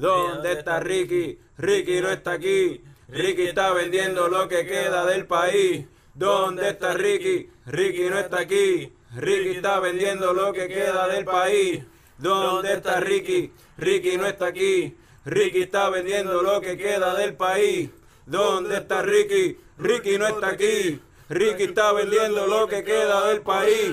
¿Dónde está Ricky? Ricky no está aquí. Ricky está vendiendo lo que queda del país. ¿Dónde está Ricky? Ricky no está aquí. Ricky está vendiendo lo que queda del país. ¿Dónde está Ricky? Ricky no está aquí. Ricky está vendiendo lo que queda del país. ¿Dónde está Ricky? Ricky no está aquí. Ricky está vendiendo lo que queda del país.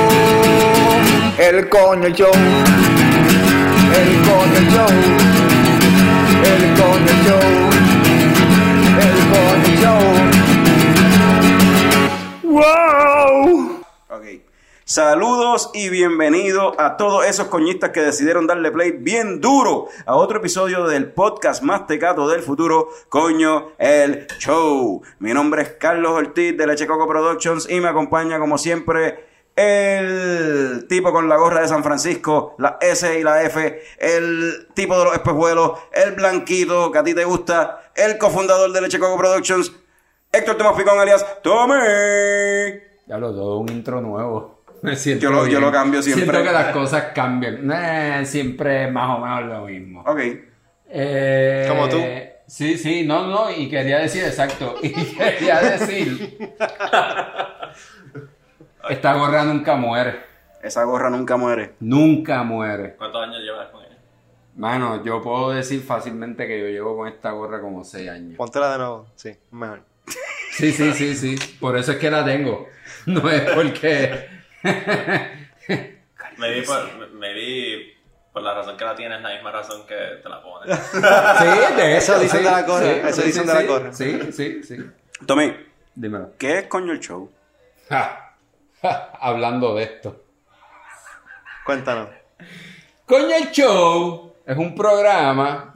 el coño show, el coño show, el coño show, el coño show. ¡Wow! Ok. Saludos y bienvenidos a todos esos coñistas que decidieron darle play bien duro a otro episodio del podcast más tecato del futuro, Coño el Show. Mi nombre es Carlos Ortiz de Leche Coco Productions y me acompaña como siempre el tipo con la gorra de San Francisco, la S y la F, el tipo de los espejuelos, el blanquito que a ti te gusta, el cofundador de Leche Coco Productions, Héctor Tomás Picón alias Tommy. Ya lo todo un intro nuevo. Me siento Yo lo- yo lo cambio siempre. Siento que las cosas cambian. Eh, siempre es más o menos lo mismo. Ok. Eh, Como tú. Sí, sí, no, no, y quería decir exacto. Y quería decir. Esta gorra nunca muere. Esa gorra nunca muere. Nunca muere. ¿Cuántos años llevas con ella? Mano, yo puedo decir fácilmente que yo llevo con esta gorra como 6 años. Póntela de nuevo, sí, mejor. Sí, sí, sí, sí. Por eso es que la tengo. No es porque. Me vi por, me vi por la razón que la tienes, la misma razón que te la pones. Sí, de Eso dicen sí, de la gorra, sí, eso sí, dicen sí, de la gorra. Sí, sí, sí. Tommy, Dímelo. ¿qué es coño el show? Ja, hablando de esto. Cuéntanos. Coño el Show es un programa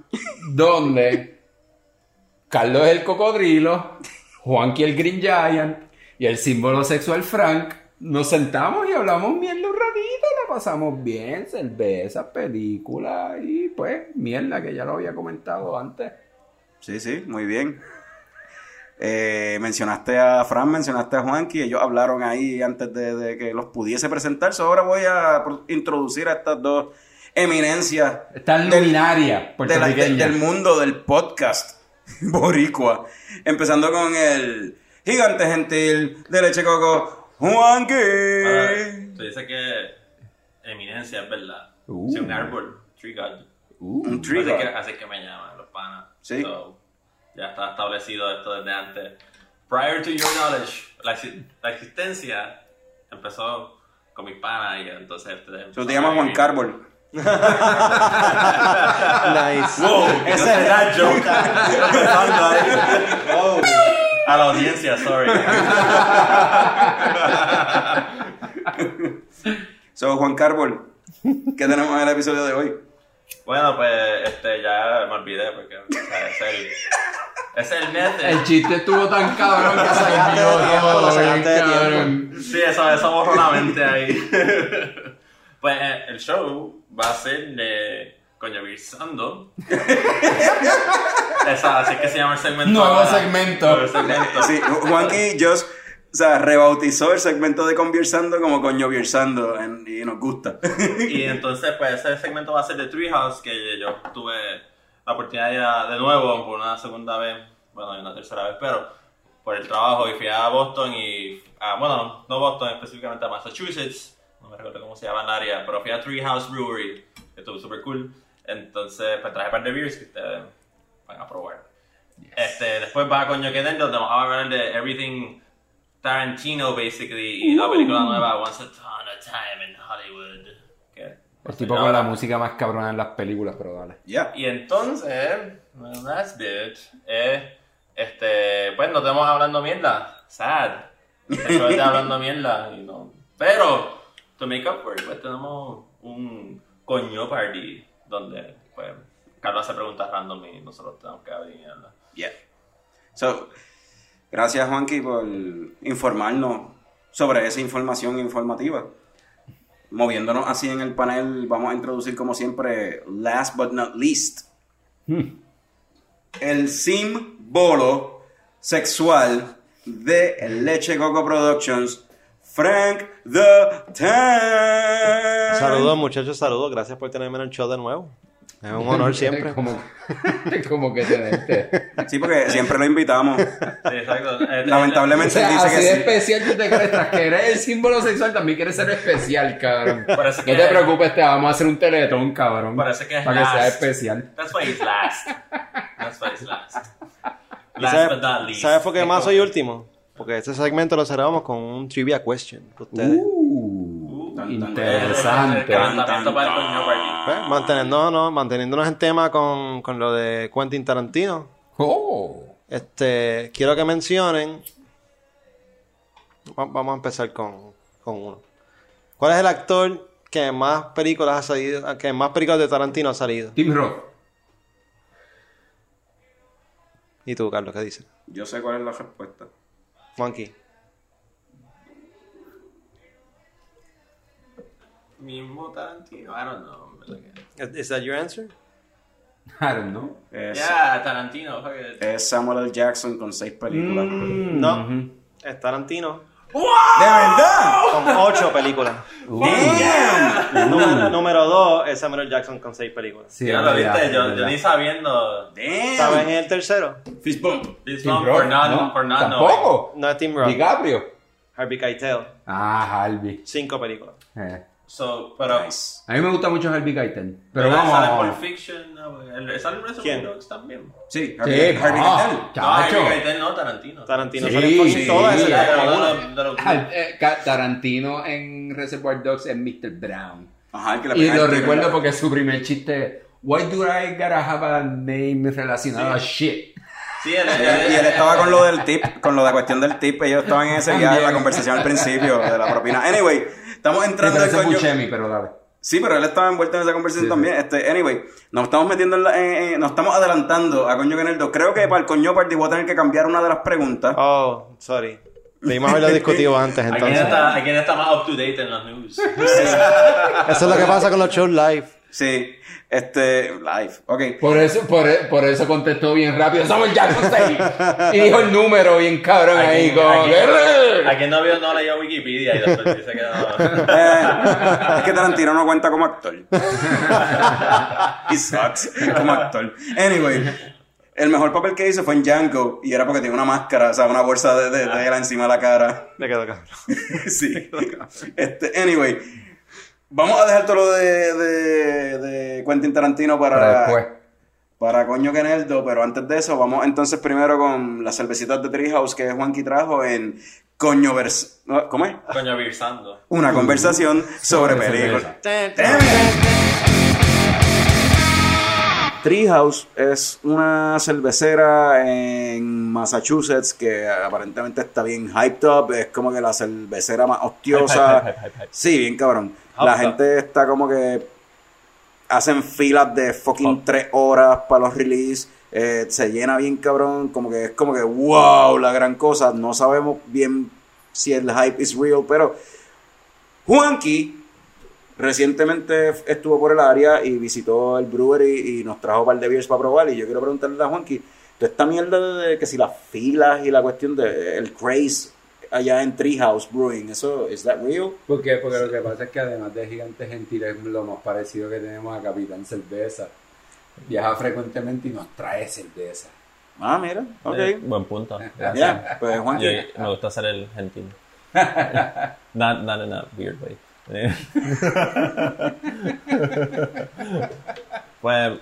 donde Carlos es el cocodrilo, Juanqui el Green Giant y el símbolo sexual Frank nos sentamos y hablamos mierda un ratito, la pasamos bien, cerveza, película y pues mierda que ya lo había comentado antes. Sí, sí, muy bien. Eh, mencionaste a Fran, mencionaste a Juanqui, ellos hablaron ahí antes de, de que los pudiese presentar. So, ahora voy a introducir a estas dos eminencias Esta Del- luminaria de la- de- puertorriqueña. del mundo del podcast boricua. Empezando con el gigante gentil de leche coco, Juanqui. Tú dices que eminencia es verdad. Uh. Si un árbol, tree god. Uh, Un tree así, god. que, así que me llaman los panas. Sí. So, ya está establecido esto desde antes. Prior to your knowledge, la, exi- la existencia empezó con mis panas y entonces... So, te llamas Juan Carbol. Nice. Wow, Ese es that joke. A la audiencia, sorry. So, Juan Carbol, ¿qué tenemos en el episodio de hoy? Bueno, pues este, ya me olvidé porque o sea, es el, es el method. El chiste estuvo tan cabrón que se sacaste de tiempo, todo, lo sacaste de cabrón. Sí, eso, eso borró la mente ahí. pues eh, el show va a ser de Coño Virsando. Esa, así que se llama el segmento. Nuevo ahora. segmento. Nuevo segmento. Sí, Juanqui just, o sea, rebautizó el segmento de Conversando como Coño en- y nos gusta. Y entonces, pues ese segmento va a ser de Treehouse, que yo tuve la oportunidad de ir a- de nuevo por una segunda vez, bueno, y una tercera vez, pero por el trabajo y fui a Boston y, a, bueno, no Boston, específicamente a Massachusetts, no me recuerdo cómo se llama el área, pero fui a Treehouse Brewery, que estuvo súper cool. Entonces, pues traje un par de beers que ustedes van a probar. Este, después va a Coño que donde vamos a hablar de Everything Tarantino, basically, y la película nueva Once Upon a Time in Hollywood. que- El tipo con la música más cabrona en las películas, pero dale. Ya. Y entonces, well, that's bitch, eh, este, pues nos estamos hablando mierda, sad. Estoy hablando mierda, y no. Pero, to make up for it, pues tenemos un Coño Party, donde pues Carlos hace preguntas random y nosotros tenemos que adivinarlas. Yeah. So, gracias Juanqui por informarnos sobre esa información informativa. Moviéndonos así en el panel, vamos a introducir como siempre, last but not least, el símbolo sexual de Leche Coco Productions, Frank the Tank. Saludos, muchachos, saludos. Gracias por tenerme en el show de nuevo. Es un honor siempre. como, como que tenerte. Sí, porque siempre lo invitamos. Sí, exacto. Eh, O Lamentablemente sea, él dice así que de sí. especial tú te crees, tras que eres el símbolo sexual, también quieres ser especial, cabrón. Parece No que- te preocupes, te vamos a hacer un teletón, cabrón. Parece que es Para que sea last. especial. That's why he's last. That's why he's last. ¿Y Last sabes, but not least. ¿Sabes por qué más soy último? Porque este segmento lo cerramos con un trivia question. para ustedes. Uh, interesante. Pues, no, manteniéndonos en tema con, con lo de Quentin Tarantino. Oh. Este, quiero que mencionen. Va- Vamos a empezar con, con uno. ¿Cuál es el actor que más películas ha salido, que más películas de Tarantino ha salido? Tim Roth. ¿Y tú, Carlos, qué dices? Yo sé cuál es la respuesta. Monkey. Mismo Tarantino. I don't know. que- Is that your answer? I don't know. Es, Yeah, Tarantino. fuck it. es Samuel L. Jackson con seis películas. Mm. No. Es Tarantino. ¡De verdad! Con ocho películas. ¡Damn! Número, número dos es Samuel L. Jackson con seis películas. Sí, Ya lo viste, yo, yo ni sabiendo. ¡Damn! ¿Saben el tercero? Fist bump. Not, ¿no? not Tampoco. No es Tim Roth. DiCaprio. Harvey Keitel. Ah, Harvey. Cinco películas. Eh. So, pero. Nice. A mí me gusta mucho Harvey Keitel. Pero ¿verdad? Sale vamos. Pulp Fiction. no, Sale Reservoir ¿Quién? Dogs también. Sí, Sí, Harvey, Harvey ah, Keitel. No, chacho. Harvey Keitel no, Tarantino. Tarantino Sí, sale en sí, todas. sí, ese Ya, es pero uno. de los- de los- Al- eh, Tarantino en Reservoir Dogs es Mr. Brown. Ajá, que le Y lo recuerdo ¿verdad? porque su primer chiste Why do I gotta have a name relacionado a shit? Sí, él, Y él, y él estaba con lo del tip, con lo de cuestión del tip. Ellos estaban en ese viaje, la conversación al principio de la propina. Anyway, estamos entrando. Buscemi, pero dale. Sí, pero él estaba envuelto en esa conversación Sí, también. Este, anyway, nos estamos metiendo en la, en- en- nos estamos adelantando a Coño Caneldo. Creo que para el Coño Party voy a tener que cambiar una de las preguntas. Oh, sorry. Debimos haberlo discutido antes, ¿A quién, entonces. está, ¿A quién está más up to date en los news? Eso es lo que pasa con los shows live. Sí, este, live, ok. Por eso, por, por eso contestó bien rápido. Samuel Jackson 6. Y dijo el número bien cabrón ¿A ahí. quién, Como, a quién- que- a quién no vio no leyó Wikipedia y después dice que no? Eh, es que Tarantino no cuenta como actor. He sucks como actor. Anyway, el mejor papel que hizo fue en Django y era porque tenía una máscara, o sea, una bolsa de, de tela encima de la cara. Me quedo cabrón. sí. Este, anyway, vamos a dejar todo lo de, de, de Quentin Tarantino Para para, después. para Coño Keneldo, pero antes de eso, vamos entonces primero con las cervecitas de Treehouse que Juanqui trajo en Coño Vers... ¿Cómo es? Coño. Una conversación sobre Sobre películas. Treehouse es una cervecera en Massachusetts que aparentemente está bien hyped up. Es como que la cervecera más hostiosa. Hype, hype, hype, hype, hype. Sí, bien cabrón. La Hyped up. gente está como que hacen filas de fucking tres horas para los release. Eh, se llena bien cabrón. Como que es como que wow, la gran cosa. No sabemos bien si el hype is real, pero Juanqui recientemente estuvo por el área y visitó el brewery y nos trajo un par de beers para probar. Y yo quiero preguntarle a Juanqui, toda esta mierda de que si las filas y la cuestión de el craze allá en Treehouse Brewing, ¿eso es that real? ¿Por qué? Porque lo que pasa es que además de Gigante Gentil es lo más parecido que tenemos a Capitán Cerveza. Viaja frecuentemente y nos trae cerveza. Ah, mira, ok. Eh, buen punto. Ya, pues Juanqui. Yo, me gusta ser el gentil. not, not in a weird way. pues,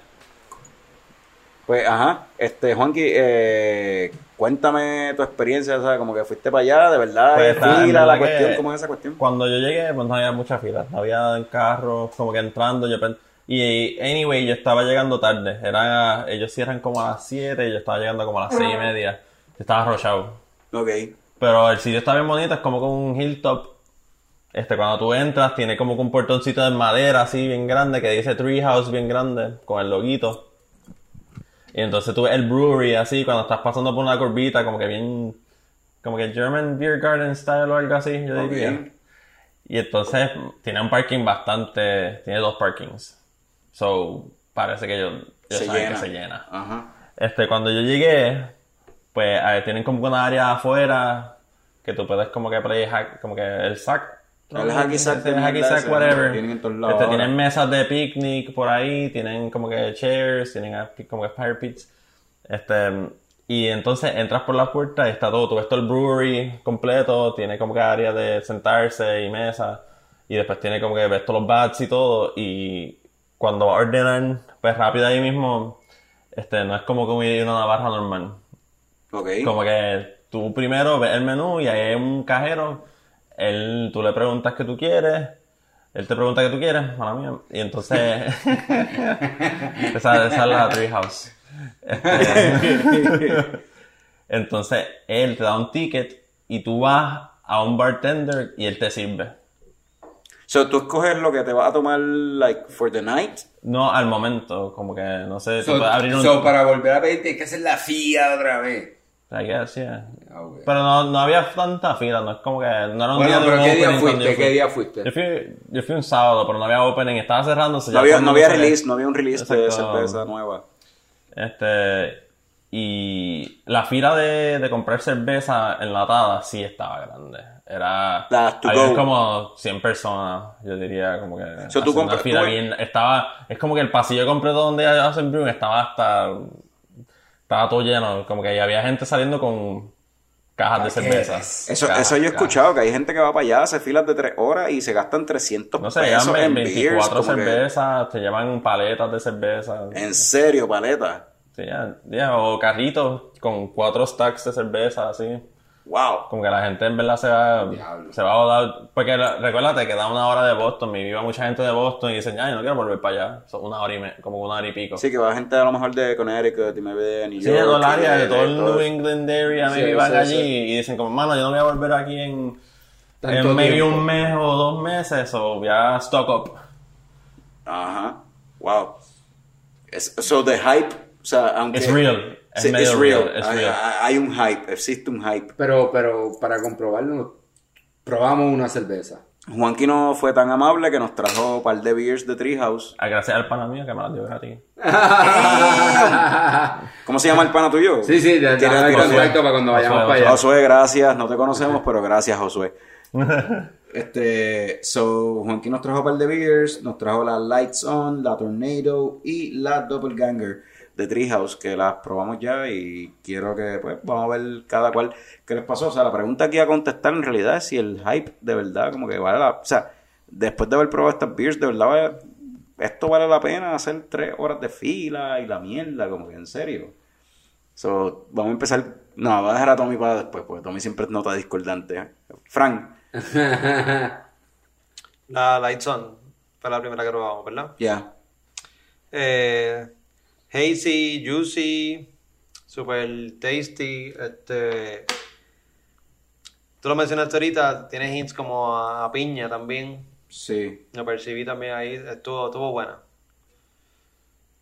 Pues, ajá, este, Juanqui, eh, cuéntame tu experiencia, o sea, como que fuiste para allá, de verdad, Pues, en fila, la cuestión, ¿cómo es esa cuestión? cuando yo llegué, pues no había mucha fila. Había carros como que entrando. Yo y, anyway, yo estaba llegando tarde. Era, ellos cierran como a las 7 y yo estaba llegando como a las 6 y media. Yo estaba arrochado. Ok, Pero el sitio está bien bonito, es como con un hilltop. Este, cuando tú entras, tiene como un portoncito de madera así bien grande que dice Treehouse bien grande con el loguito. Y entonces tú ves el brewery así cuando estás pasando por una curvita, como que bien. como que German Beer Garden style o algo así, yo Ok. diría. Y entonces tiene un parking bastante. tiene dos parkings. So, parece que ellos, ellos Se llena. que se llena. Ajá. Este, cuando yo llegué, pues a ver, tienen como una área afuera que tú puedes como que play hack, como que el sack. El hacky sack el hacky sack, whatever. tienen en todos lados Este, tienen mesas de picnic por ahí, tienen como que chairs, tienen a- como que fire pits. Este, y entonces entras por la puerta y está todo, tú ves todo el brewery completo, tiene como que área de sentarse y mesa, y después tiene como que ves todos los bats y todo, y cuando ordenan, pues rápido ahí mismo, este, no es como que una barra normal. Ok. Como que tú primero ves el menú y ahí hay un cajero, él, tú le preguntas qué tú quieres, él te pregunta qué tú quieres, mala mía, y entonces esa, esa es la Treehouse. Este, entonces él te da un ticket y tú vas a un bartender y él te sirve. So, tú escoges lo que te vas a tomar, like, for the night. No al momento, como que no sé, tú So, puedes abrir un... so, para volver a pedir tienes que hacer la fía otra vez. I guess, yeah. Ah, ok. Pero no, no había tanta fila, no es como que no era un Bueno, día de pero ¿qué día fuiste? yo fui. ¿Qué día fuiste? Yo fui, yo fui un sábado, pero no había opening, estaba cerrándose. No había, no había se- release, no había un release de Exacto. cerveza nueva. Este, y la fila de, de comprar cerveza enlatada sí estaba grande. Era, había como 100 personas, yo diría, como que So, tú una fila tú- bien, estaba, es como que el pasillo completo donde hacen brewing estaba hasta, estaba todo lleno, como que había gente saliendo con cajas de cerveza. Paquetes. Eso, Cajas, eso yo he cajas. escuchado, que hay gente que va para allá, hace filas de tres horas y se gastan 300 No sé, pesos llevan en 24 beers. como que- cervezas, te llevan paletas de cerveza. en serio, paleta. Sí, ya, ya, o carritos con cuatro stacks de cerveza, así. Wow. Como que la gente en verdad se va, Diablo. se va a volar. Porque la- recuérdate que da una hora de Boston. Me iba mucha gente de Boston y dicen, ay, yo no quiero volver para allá. Son una hora y me, como una hora y pico. Sí, que va gente a lo mejor de Connecticut y me ve de New Sí, York. de todo el área, de todo el New England area, Sí, maybe van sí, allí sí. y dicen como, mano, yo no voy a volver aquí en, en maybe tiempo. un mes o dos meses, o voy a stock up. Ajá. Wow. Es, so the hype, o sea, aunque... It's real. Es Sí, medio it's real. hay, real. hay- hay un hype, existe un hype. Pero, pero para comprobarlo, probamos una cerveza. Juanqui no fue tan amable que nos trajo un par de beers de Treehouse. Ah, Gracias al pana mío que me las dio gratis. ¿Cómo se llama el pana tuyo? Sí, sí, Tira- de, déjame tira- contacto para cuando vayamos Josué, para allá. Josué, gracias. No te conocemos, pero gracias, Josué. Este, so, Juanqui nos trajo un par de beers, nos trajo la Lights On, la Tornado y la Doppelganger de Treehouse, que las probamos ya y quiero que, pues, vamos a ver cada cual qué les pasó. O sea, la pregunta aquí a contestar en realidad es si el hype de verdad, como que vale la, o sea, después de haber probado estas beers, de verdad, vale- esto vale la pena hacer tres horas de fila y la mierda, como que en serio. So, vamos a empezar. No, voy a dejar a Tommy para después, porque Tommy siempre nota discordante. Frank, La Lights On fue la primera que probamos, ¿verdad? ya. Eh, hazy, juicy, super tasty. Este, tú lo mencionaste ahorita, tiene hints como a, a piña también. Sí. Lo percibí también ahí, estuvo, estuvo buena.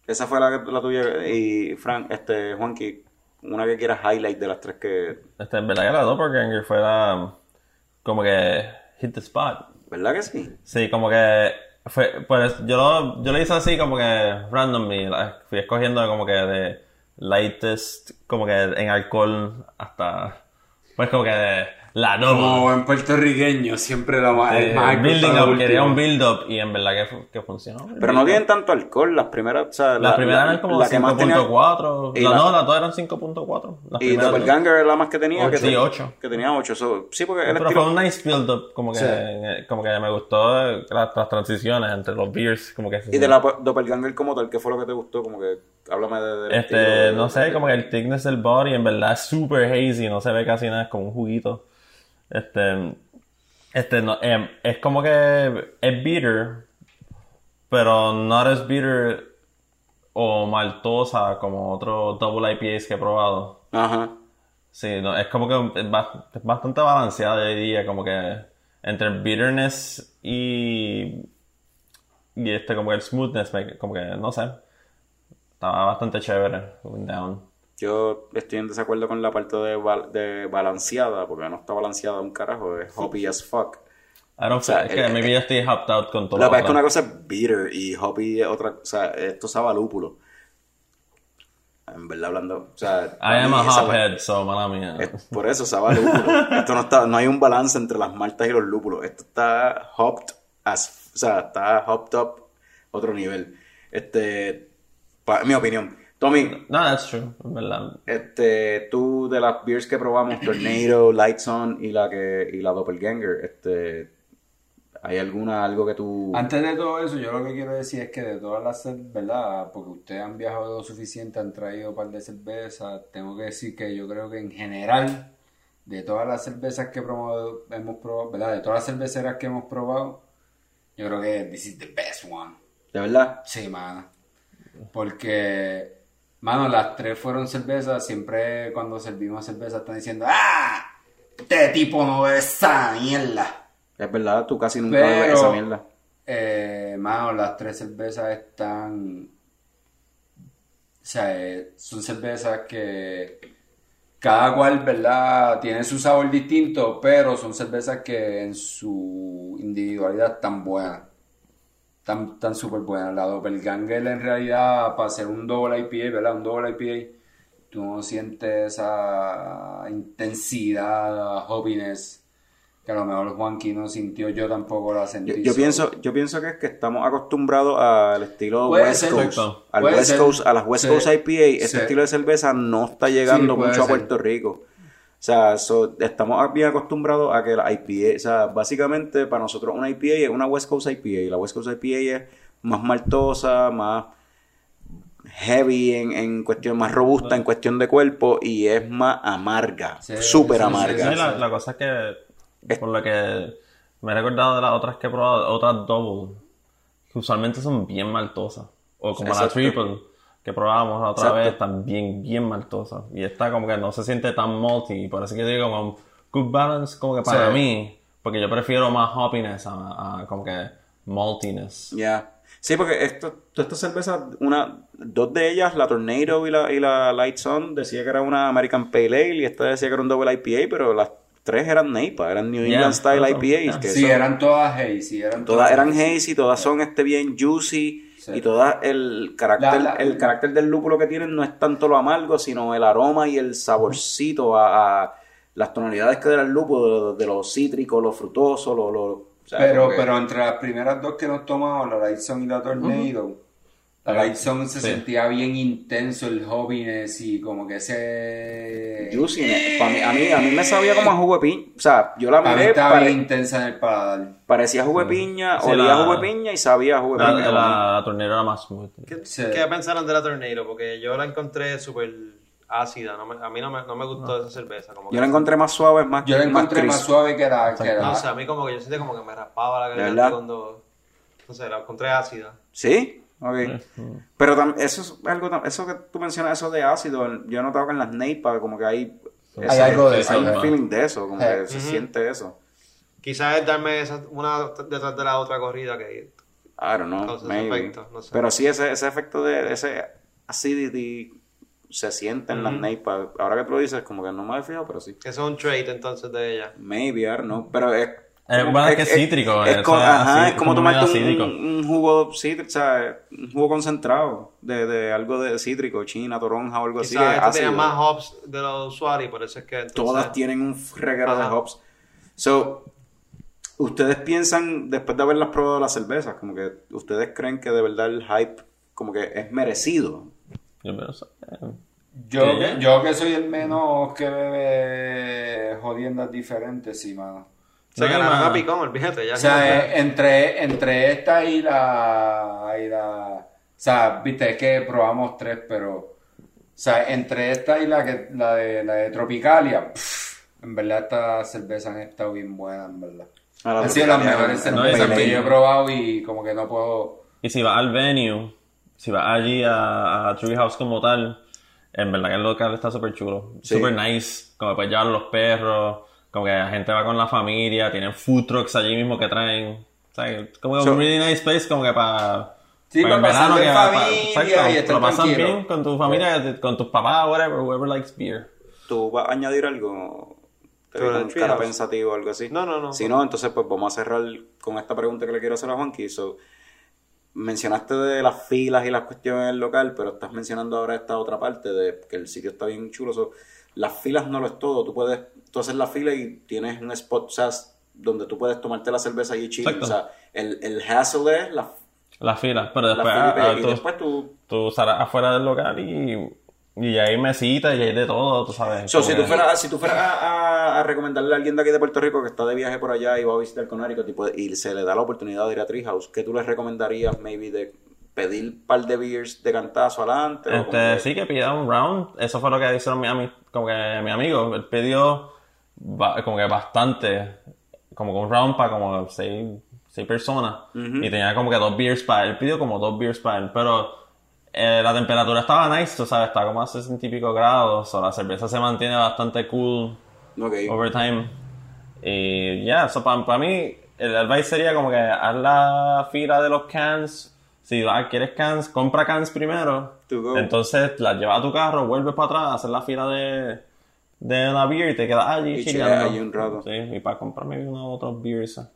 Esa fue la, que- la tuya. Y Frank, este, Juanqui, una que quieras highlight de las tres que. Este, en verdad que la Doppelganger fue la, como que hit the spot. ¿Verdad que sí? Sí, como que fue, pues yo lo, yo lo hice así como que randomly, fui escogiendo como que de lightest, como que en alcohol hasta, pues como que de la Como buen puertorriqueño, siempre lo más, Eh, más building up, quería un build up y en verdad que, que funcionó. Pero no tienen tanto alcohol. Las primeras. O sea, Las primeras eran como la que más tenía- 5.4. y No, la- no, las dos eran 5.4. Las Y. Doppelganger era la más que tenía. que. Sí, tenía- ocho. Que tenía 8. sí, porque el Pero estilo- fue un nice build up, como que, Sí. como que me gustó eh, las, las transiciones entre los beers, como que Y de la Doppelganger como tal, ¿qué fue lo que te gustó? Como que. Háblame de. Este, de- no sé, como que el thickness del body en verdad es super hazy, no se ve casi nada, es como un juguito. Este, este, no, em, es como que es bitter, pero no es bitter o maltosa como otros double IPAs que he probado. Ajá. Sí, no, es como que es, ba- es bastante balanceada, yo diría, como que entre el bitterness y, y este como que el smoothness, como que no sé. Estaba bastante chévere. Going down. Yo estoy en desacuerdo con la parte de, bal- de balanceada, porque no está balanceada un carajo, es hoppy as fuck. I don't sea, feel- es que maybe yo estoy hopped out con todo que pasa es que una cosa es bitter y hoppy es otra, o sea, esto sabe a lúpulo. En verdad hablando, o sea... I am a hophead, so mala mía. es- por eso sabe a lúpulo. Esto no está, no hay un balance entre las maltas y los lúpulos. Esto está hopped as, o sea, está hopped up otro nivel. Este, pa- mi opinión. Tommy, No, that's true, en verdad. este, tú de las beers que probamos, Tornado, Lights On y la que y la Doppelganger, este, ¿hay alguna algo que tú Antes de todo eso, yo lo que quiero decir es que de todas las cervezas, ¿verdad? Porque ustedes han viajado lo suficiente, han traído un par de cervezas, tengo que decir que yo creo que en general, de todas las cervezas que promo- hemos probado, ¿verdad? De todas las cerveceras que hemos probado, yo creo que this is the best one. de verdad? Sí, mano. Porque, mano, las tres fueron cervezas. Siempre cuando servimos cerveza están diciendo, ¡ah! Este tipo no bebe esa mierda. Es verdad, tú casi nunca bebes Pero, esa mierda. eh, mano, las tres cervezas están. O sea, eh, son cervezas que cada cual, ¿verdad? Tiene su sabor distinto, pero son cervezas que en su individualidad están buenas. Están, están súper buenas. La Doppelganger en realidad, para hacer un double IPA, ¿verdad? Un double IPA, tú no sientes esa intensidad, hoppiness que a lo mejor Juanqui no sintió, yo tampoco la Yo, sentí. yo so- pienso, yo pienso que es que estamos acostumbrados al estilo Puede West ser. Coast, al West ser. Coast, a las West Sí. Coast IPA, este Sí. estilo de cerveza no está llegando Sí, mucho a. Puerto Rico. O sea, so- estamos bien acostumbrados a que la IPA, o sea, básicamente para nosotros una IPA es una West Coast IPA. La West Coast IPA es más maltosa, más heavy en, en cuestión, más robusta en cuestión de cuerpo y es más amarga, Sí, súper sí, sí, amarga. Sí, la, la cosa es que, por lo que me he recordado de las otras que he probado, otras double, que usualmente son bien maltosas. O como Exacto. la triple, que probábamos la otra Exacto. vez, también bien maltosa. Y esta como que no se siente tan malty, por eso que digo como good balance, como que para Sí. mí, porque yo prefiero más hoppiness a, a como que maltiness. Ya. Sí, porque esto, todas estas cervezas, una, dos de ellas, la Tornado y la, y la Lights On, decía que era una American Pale Ale y esta decía que era un Double IPA, pero las tres eran NEIPA, eran New Yeah, England Style eso, IPAs. yeah. que Sí, son- eran todas hazy, eran todas eran hazy. hazy, todas son este bien juicy Sí. y todas el carácter, La- la- el carácter del lúpulo que tienen no es tanto lo amargo, sino el aroma y el saborcito a, a las tonalidades que da el lúpulo, de, de lo cítrico, lo frutoso, lo... lo o sea, Pero, que- pero entre las primeras dos que nos tomamos, la Lightson y la Tornado, Lightson se Sí. sentía bien intenso el hobbiness y como que ese... Pa' mí- a, mí, a mí me sabía como a jugo de piña. O sea, yo la miré, estaba pare- bien intensa en el paladar. parecía jugo de piña, Sí, olía la- jugo de piña y sabía jugo de La, piña. la, la tornera era más. ¿Qué, Sí. qué pensaron de la Tornado? Porque yo la encontré súper ácida. no me- a mí no me, no me gustó esa cerveza. Como Yo la encontré más suave, más Yo la encontré más suave que la... Que la No sé, a mí como que yo sentí como que me raspaba la ¿De garganta cuando... No sé, la encontré ácida. ¿Sí? Ok. Pero eso es algo, eso que tú mencionas, eso de ácido, yo he notado que en las neipas como que hay... Hay algo de eso, Hay un feeling de eso, como que se siente eso. Quizás es darme esa, una detrás de la otra corrida que... I don't know, efecto, no sé. Pero sí, ese, ese efecto de ese acidity se siente en las neipas. Ahora que tú lo dices, como que no me he fijado, pero sí. Eso es un trait entonces de ella. Maybe, I don't know. Pero es. Eh, bueno, es que es cítrico, Es, eso como, es ajá, así, es como como tomarte un, cítrico. un jugo cítrico, o sea, un jugo concentrado de, de algo de cítrico, china, toronja o algo así. Quizás tenía ácido. más hops de los usuarios y por eso es que entonces... Todas tienen un reguero de hops. So, ustedes piensan, después de haberlas probado las cervezas, como que ustedes creen que de verdad el hype como que es merecido. Yo eh, ¿Qué? yo que soy el menos que bebe jodiendas diferentes, sí, mano. Se No, ganaron a picón, olvídate. Ya O sea, eh, entre, entre esta y la, y la... O sea, viste, es que probamos tres, pero... O sea, entre esta y la, que, la, de, la de Tropicalia, pff, en verdad estas cervezas han estado bien buenas, en verdad. Han sido las mejores no, cervezas no, que yo he probado y como que no puedo... Y si vas al venue, si vas allí a, a Treehouse como tal, en verdad que el local está súper chulo. Sí. Súper nice. Como puedes llevar los perros, como que la gente va con la familia, tienen food trucks allí mismo que traen. O sea, como que So- un really nice place como que para... Sí, para en que familia y estar lo pasas tranquilo. bien con tu familia, con tus papás, whatever, whoever likes beer. ¿Tú vas a añadir algo? Te cara pensativo o algo así. No, no, no. Si no, entonces pues vamos a cerrar con esta pregunta que le quiero hacer a Juanqui. So, mencionaste de las filas y las cuestiones del local, pero estás mencionando ahora esta otra parte de que el sitio está bien chulo. So, las filas no lo es todo. Tú puedes tú hacer la fila y tienes un spot, o sea, donde tú puedes tomarte la cerveza y chill. O sea, el, el hassle es la, Las filas, pero la después, fila y- ah, y tú, después tú... tú sales afuera del local y, y hay mesitas y hay de todo, tú sabes. So, si tú fueras, si tú fueras a, a- a recomendarle a alguien de aquí de Puerto Rico que está de viaje por allá y va a visitar Connecticut y, puede- y se le da la oportunidad de ir a Treehouse, ¿qué tú les recomendarías, maybe, de pedir un par de beers de cantazo adelante? Este, que- sí, que pida un round. Eso fue lo que hicieron mi, como que mi amigo. Él pidió como que bastante, como que un round para como seis, seis personas. Y tenía como que dos beers para él. pidió como dos beers para él. Pero eh, la temperatura estaba nice, tú sabes, está como a 60 y pico grados. O la cerveza se mantiene bastante cool Ok. over time. Y ya, eso para mí, el advice sería como que haz la fila de los cans. Si ah, quieres cans, compra cans primero. Entonces las llevas a tu carro, vuelves para atrás, haces la fila de, de la beer y te quedas allí Y chillando. allí un rato. Sí, y para comprarme unos otros beers a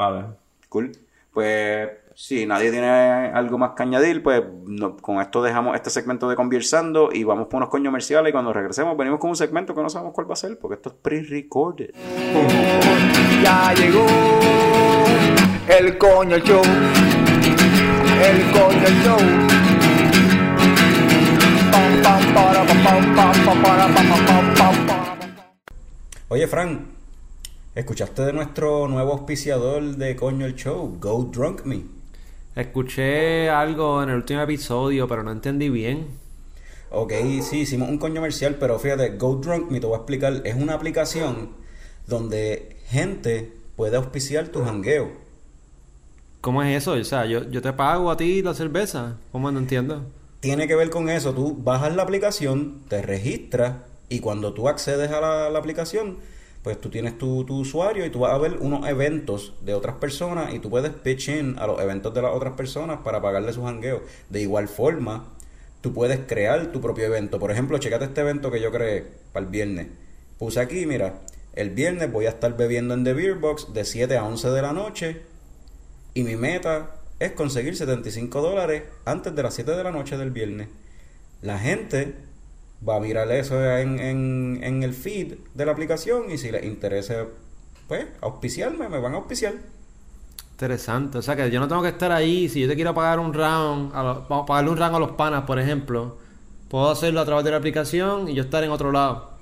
la vez. Cool. Pues si nadie tiene algo más que añadir, pues no- con esto dejamos este segmento de conversando y vamos por unos coños comerciales y cuando regresemos venimos con un segmento que no sabemos cuál va a ser porque esto es pre-recorded. Ya llegó el coño show. El show. Pam, pam, para. Oye, Fran, ¿escuchaste de nuestro nuevo auspiciador de Coño el Show, Go Drunk Me? Escuché algo en el último episodio, pero no entendí bien. Ok, sí, hicimos un coño comercial, pero fíjate, Go Drunk Me, te voy a explicar, es una aplicación donde gente puede auspiciar tu jangueo. ¿Cómo es eso? O sea, yo, yo te pago a ti la cerveza. ¿Cómo no entiendo? Tiene que ver con eso, tú bajas la aplicación, te registras y cuando tú accedes a la, aplicación, pues tú tienes tu, tu usuario y tú vas a ver unos eventos de otras personas y tú puedes pitch in a los eventos de las otras personas para pagarle sus jangueos. De igual forma, tú puedes crear tu propio evento. Por ejemplo, checate este evento que yo creé para el viernes. Puse aquí, mira, el viernes voy a estar bebiendo en The Beer Box de 7 a 11 de la noche y mi meta es conseguir 75 dólares antes de las 7 de la noche del viernes. La gente va a mirar eso en, en, en el feed de la aplicación y si les interesa, pues, auspiciarme, me van a auspiciar. Interesante. O sea, que yo no tengo que estar ahí. Si yo te quiero pagar un round, a pa- pagarle un round a los panas, por ejemplo, puedo hacerlo a través de la aplicación y yo estar en otro lado.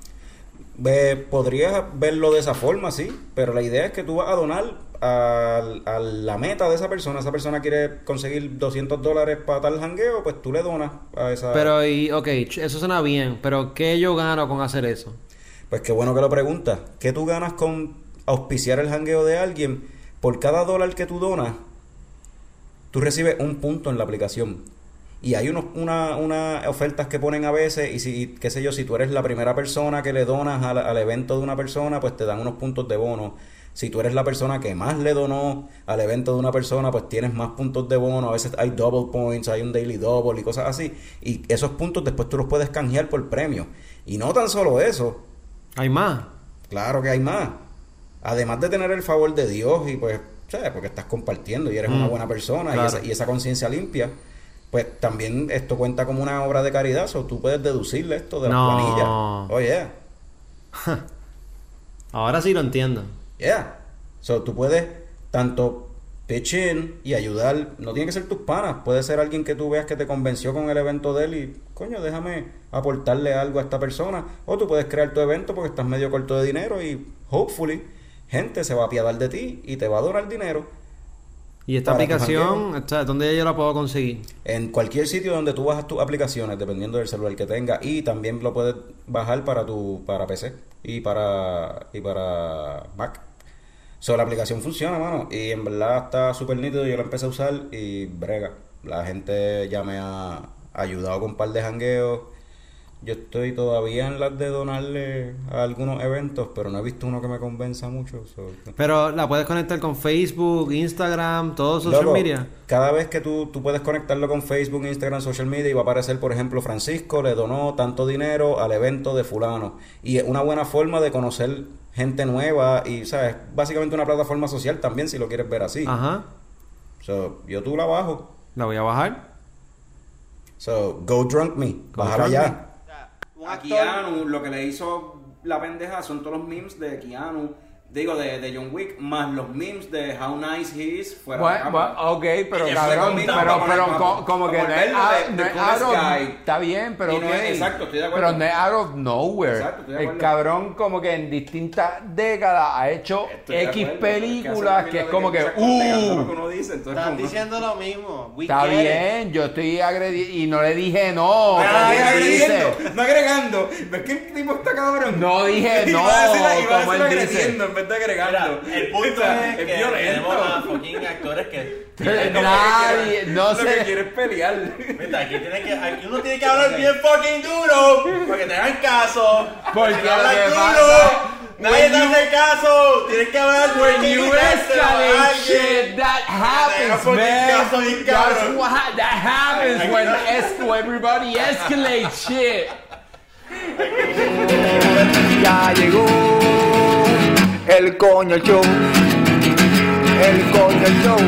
Ve, podrías verlo de esa forma, sí, pero la idea es que tú vas a donar a, a la meta de esa persona. Esa persona quiere conseguir 200 dólares para tal jangueo, pues tú le donas a esa... Pero, y, ok, eso suena bien, pero ¿qué yo gano con hacer eso? Pues qué bueno que lo preguntas. ¿Qué tú ganas con auspiciar el jangueo de alguien? Por cada dólar que tú donas, tú recibes un punto en la aplicación. Y hay unos, una, unas ofertas que ponen a veces, y si, qué sé yo, si tú eres la primera persona que le donas al, al evento de una persona, pues te dan unos puntos de bono. Si tú eres la persona que más le donó al evento de una persona, pues tienes más puntos de bono. A veces hay double points, hay un daily double y cosas así. Y esos puntos después tú los puedes canjear por premio. Y no tan solo eso, ¿Hay más? Claro que hay más. Además de tener el favor de Dios y pues, ¿sabes? Porque estás compartiendo y eres una buena persona y esa, y esa conciencia limpia, pues también esto cuenta como una obra de caridad, o tú puedes deducirle esto de las No. planillas. Oh, yeah. Ahora sí lo entiendo. Yeah. So, tú puedes tanto pitch in y ayudar. No tiene que ser tus panas. Puede ser alguien que tú veas que te convenció con el evento de él y, coño, déjame aportarle algo a esta persona. O tú puedes crear tu evento porque estás medio corto de dinero y, hopefully, gente se va a apiadar de ti y te va a donar dinero. ¿Y esta aplicación, está- dónde yo la puedo conseguir? En cualquier sitio donde tú bajas tus aplicaciones, dependiendo del celular que tengas, y también lo puedes bajar para tu para PC y para y para Mac. So, la aplicación funciona, mano, y en verdad está súper nítido. Yo la empecé a usar y brega. La gente ya me ha ayudado con un par de jangueos. Yo estoy todavía en las de donarle a algunos eventos, pero no he visto uno que me convenza mucho. so- Pero la puedes conectar con Facebook, Instagram, todo social Loco, media. Cada vez que tú, tú puedes conectarlo con Facebook, Instagram, social media y va a aparecer, por ejemplo, Francisco le donó tanto dinero al evento de fulano. Y es una buena forma de conocer gente nueva y, ¿sabes? Básicamente una plataforma social también, si lo quieres ver así. Ajá. So, yo tú la bajo. La voy a bajar. So, go drunk me. Drunk ya. Un A Keanu, lo que le hizo la pendeja son todos los memes de Keanu, digo, de, de John Wick, más los memes de How Nice He Is fuera de Bueno, cámara. bueno, ok, pero cabrón, pero, pero, co- como que no es, está bien, pero no es- exacto, estoy de acuerdo. Pero no es out of nowhere. Exacto, estoy de el cabrón como que en distintas décadas ha hecho Estoy X acuerdo, películas que es como que, que uh, uno dice, entonces Están como- diciendo lo mismo. We está it. bien, yo estoy agrediendo y no le dije no. Agrediendo, no agregando. ¿Ves que el tipo está cabrón? No dije no, como él dice. Agrediendo en vez de agregando. Mira, el punto O sea, es que violento. tenemos a fucking actores que... Nadie, no Lo que sé. quiere es pelear. Mira, aquí, tiene que, aquí uno tiene que hablar bien fucking duro para que te hagan caso. Porque hablas que duro, pasa- nadie te hace caso. Tienes que hablar When you escalate shit, that happens, man. That's what ha- that happens when es- everybody escalates shit. Ya llegó el coño show. El coño show.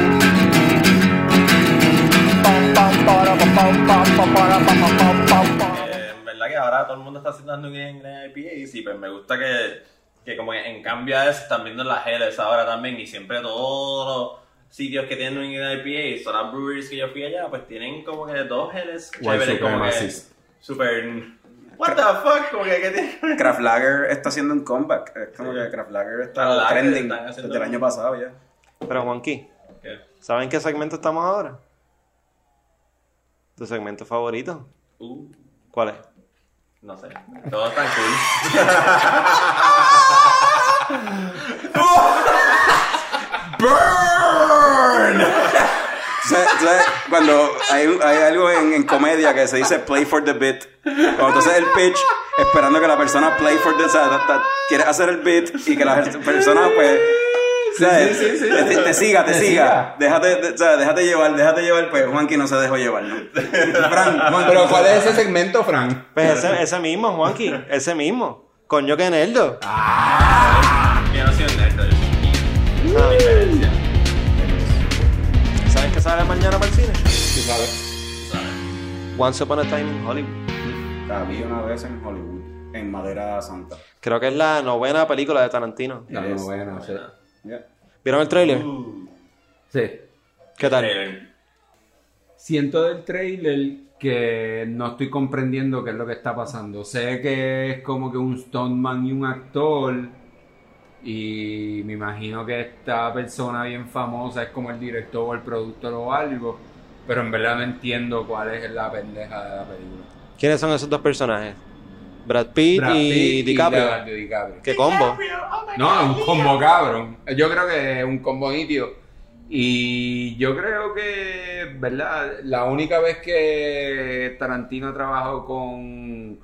Pam, pam, para, pam, pam, pam, pam, para, pam, pam, pam, pam, pam. Eh, en verdad que ahora todo el mundo está haciendo un Green IPA y sí, pues me gusta que, que como en cambio a eso están viendo las Helles ahora también y siempre todos los sitios que tienen un IPA, son las breweries que yo fui allá, pues tienen como que dos Helles chéveres, como que super... What the fuck, como que, ¿qué tiene? Craft Lager está haciendo un comeback. Es como que Craft Lager está Lager trending desde el año pasado ya. Pero Juanqui, ¿Qué? ¿saben qué segmento estamos ahora? ¿Tu segmento favorito? Uh, ¿Cuál es? no sé, todo tan cool. O cuando hay, un- hay algo en, en comedia que se dice play for the bit. Cuando tú haces el pitch, esperando que la persona play for the... O sea, ta- ta- quieres hacer el bit y que la persona pues... ¿sabes? sí, sí, te, siga, te, Te siga. siga. Déjate, de- o sea, déjate llevar, déjate llevar. Pues Juanqui no se dejó llevar, ¿no? Fran, Juanqui, Pero ¿cuál es ese segmento, Frank? Pues ese, ese mismo, Juanqui. Ese mismo. Coño que nerdo. Yo no soy un yo soy Ah, diferencia. ¿Sabes qué sale mañana para el cine? Tú sabes. Once Upon a Time in Hollywood. La vi una vez en Hollywood, en Madera Santa. Creo que es la novena película de Tarantino. No, no, bueno, sí. Ya. ¿Vieron el tráiler? Sí. ¿Qué tal? Trailer. Siento del trailer que no estoy comprendiendo qué es lo que está pasando. Sé que es como que un stuntman y un actor. Y me imagino que esta persona bien famosa es como el director o el productor o algo. Pero en verdad no entiendo cuál es la pendeja de la película. ¿Quiénes son esos dos personajes? Brad Pitt, Brad y DiCaprio. ¿Qué combo? No, es un combo cabrón. Yo creo que es un combo nítido. Y yo creo que, ¿verdad? La única vez que Tarantino trabajó con,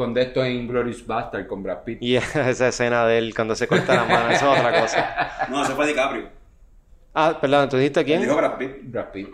con de esto en Glorious Bastard, con Brad Pitt. Y esa escena de él cuando se corta la mano, eso es otra cosa. No, ese fue DiCaprio. Ah, perdón, ¿tú dijiste quién? Dijo Brad Pitt. Brad Pitt.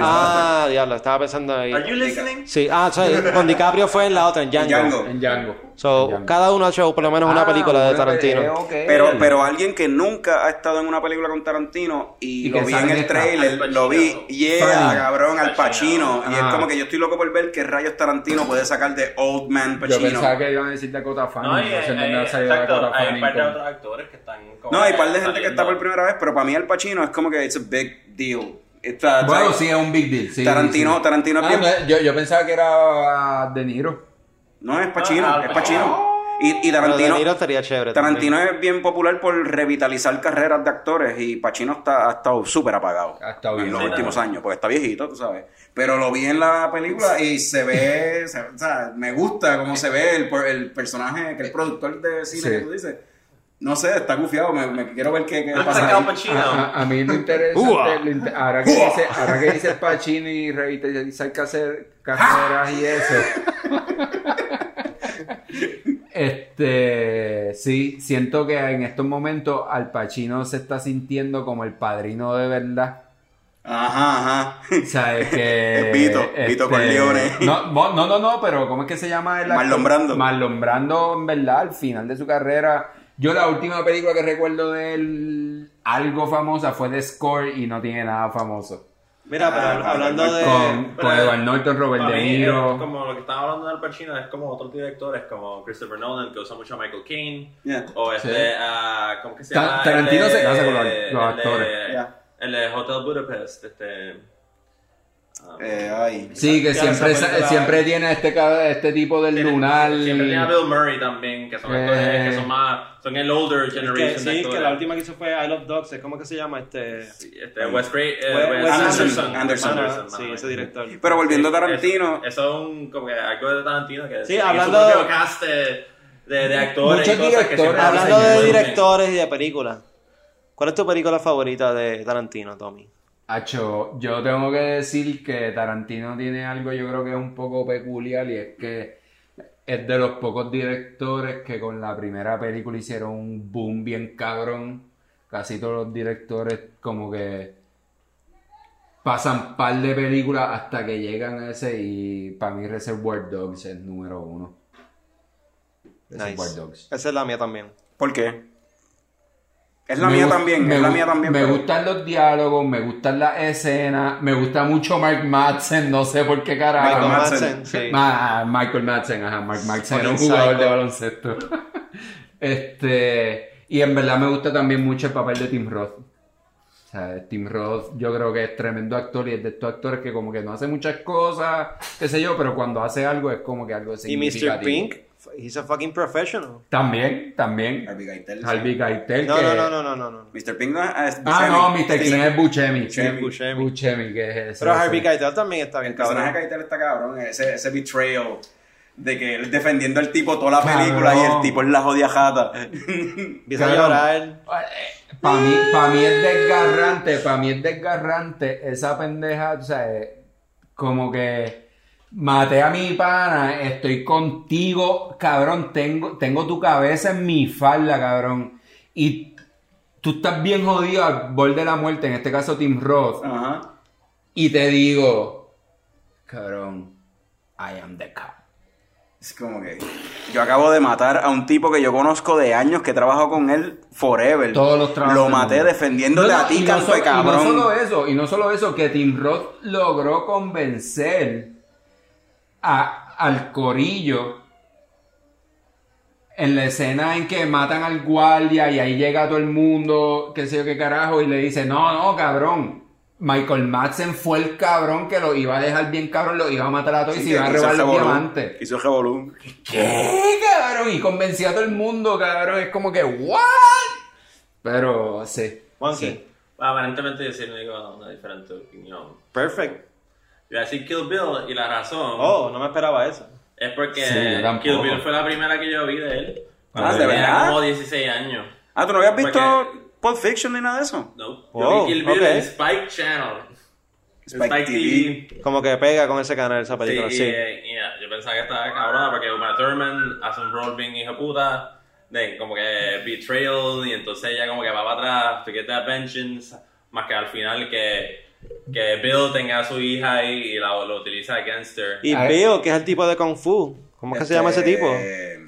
Ah, diablo, estaba pensando ahí. Are you listening? Sí, ah, sorry, con DiCaprio fue en la otra, en Django. Django. En Django. So, En Django. cada uno ha hecho por lo menos una Ah, película de una Tarantino. ok. Pero, pero alguien que nunca ha estado en una película con Tarantino y, Y lo vi en el trailer, lo vi, yeah, Funny. cabrón, al Pacino. Y es Ah. como que yo estoy loco por ver qué rayos Tarantino puede sacar de Old Man Yo Pacino. pensaba que iban a decir Dakota Fanning. No, No, y sé hay, dónde ha salido exacto, Dakota hay un par de otros actores que están No, hay un par de gente que está por primera vez, pero para mí Al Pacino es como que it's a big deal. Está- Bueno, ¿sabes? sí, es un big deal. sí, Tarantino- sí. Tarantino es Ah, bien- no, yo, yo pensaba que era De Niro. No, es Pacino, Ah, Al es Pacino. Y, Tarantino, De Niro estaría chévere. Tarantino también. es bien popular por revitalizar carreras de actores y Pacino está, ha estado súper apagado Ha estado en los Sí, últimos años, porque está viejito, tú sabes. Pero lo vi en la película y se ve, se- o sea, me gusta cómo se ve el, el personaje, que el productor de cine Sí. que tú dices. No sé, está gufiado, me, me quiero ver qué, qué ¿No pasa. A, a- a mí lo interesante, lo inte- ahora, que dice, ahora que dice Pacino y revitalizar hacer carreras y eso, Este, sí, siento que en estos momentos Al Pacino se está sintiendo como el padrino de verdad. Ajá, ajá. O sea, es que. Vito, Vito Corleone. No, no, no, no, pero ¿cómo es que se llama el actor? Marlon Brando. Marlon Brando, en verdad, al final de su carrera. Yo la última película que recuerdo de él, algo famosa, fue The Score y no tiene nada famoso. Mira, pero Ah, hablando de. Con, con Edward Norton, Robert De Niro. como lo que estaba hablando de Al Pacino, es como otros directores como Christopher Nolan, que usa mucho a Michael Caine. Yeah. O este, Sí. ah, ¿cómo que se llama? Tarantino se casa con los- los el de- actores. Yeah. El de Hotel Budapest, este... Eh, ay. Sí, que siempre, siempre tiene este, este tipo del tiene- lunar. Siempre tiene a Bill Murray también, que son Eh. actores que son más... Son el older generation sí, que la última que hizo fue I Love Dogs. ¿Cómo que se llama este? Sí, Este, Wes, eh, Wes- Anderson. Anderson. Mano, sí, ese director. Pero volviendo a Sí, Tarantino. Eso, eso es un, como que algo de Tarantino que Sí, hablando- cast de, de, de actores Muchos directores. Hablando de directores y de películas. ¿Cuál es tu película favorita de Tarantino, Tommy? Acho, yo tengo que decir que Tarantino tiene algo yo creo que es un poco peculiar y es que es de los pocos directores que con la primera película hicieron un boom bien cabrón. Casi todos los directores como que pasan par de películas hasta que llegan a ese y para mí Reservoir Dogs es número uno. Reservoir Nice. Dogs. Esa es la mía también. ¿Por qué? Es la Me mía también, me es la mía también. Me pero- gustan los diálogos, me gustan las escenas, me gusta mucho Mark Madsen, no sé por qué carajo. Michael Madsen. Sí. Ah, Michael Madsen, ajá, Mark Madsen era un jugador psycho. de baloncesto. este, y en verdad me gusta también mucho el papel de Tim Roth. O sea, Tim Roth yo creo que es tremendo actor y es de estos actores que como que no hace muchas cosas, qué sé yo, pero cuando hace algo es como que algo Y Mr. significativo. Pink, he's a fucking professional. También, también. Harvey Keitel, sí. Harvey Keitel. No, que- no, no, no, no, no, no. Mr. Pink no es. es Ah, Buscemi. no, Mr. King es Buscemi. Buscemi. Buscemi. Buscemi, que es ese. Pero Harvey. Keitel también está bien El personaje de cabrón. Keitel está cabrón. Ese, ese betrayal de que él defendiendo al tipo toda la Cabrón. película y el tipo es la jodida jata. Empieza a Cabrón. llorar. Para mí, pa' mí es desgarrante, para mí es desgarrante esa pendeja, o sea, eh, como que maté a mi pana, estoy contigo, cabrón, tengo, tengo tu cabeza en mi falda, cabrón, y tú estás bien jodido al borde de la muerte, en este caso Tim Roth, Ajá. y te digo, cabrón, I am the cop. Es como que yo acabo de matar a un tipo que yo conozco de años que trabajo con él forever. Todos los trabajos Lo maté defendiéndote No, no, a ti, no canto so- de cabrón. Y no solo eso, y no solo eso, que Tim Roth logró convencer a- al corillo en la escena en que matan al guardia y ahí llega todo el mundo, qué sé yo qué carajo, y le dice, no, no, cabrón. Michael Madsen fue el cabrón que lo iba a dejar bien cabrón, lo iba a matar a todos y Sí, se iba a robar el los diamantes. Hizo el revolú. ¿Qué, cabrón? Y convenció a todo el mundo, cabrón. Es como que, ¿what? Pero, sí. Monkey. sí. Aparentemente yo sí me digo una diferente opinión. Perfect. Voy a decir Kill Bill y la razón Oh, no me esperaba eso. es porque Sí. Kill Bill fue la primera que yo vi de él. Ah, ¿de tenía verdad? como 16 años. Ah, ¿tú no habías visto Porque- Pulp Fiction ni nada de eso? No. Yo Oh, vi Kill Bill ok. en Spike Channel. Spike Spike, TV. TV. Como que pega con ese canal esa película, Sí, sí. y, eh, y, ya, yo pensaba que estaba cabrona porque Uma Thurman hace un rol bien hijo puta, de como que betrayal, y entonces ella como que va para atrás, to get that vengeance, más que al final que, que Bill tenga a su hija ahí y la, lo utiliza against her. Y Ah, Bill, que es el tipo de Kung Fu. ¿Cómo es que se llama ese tipo? Eh,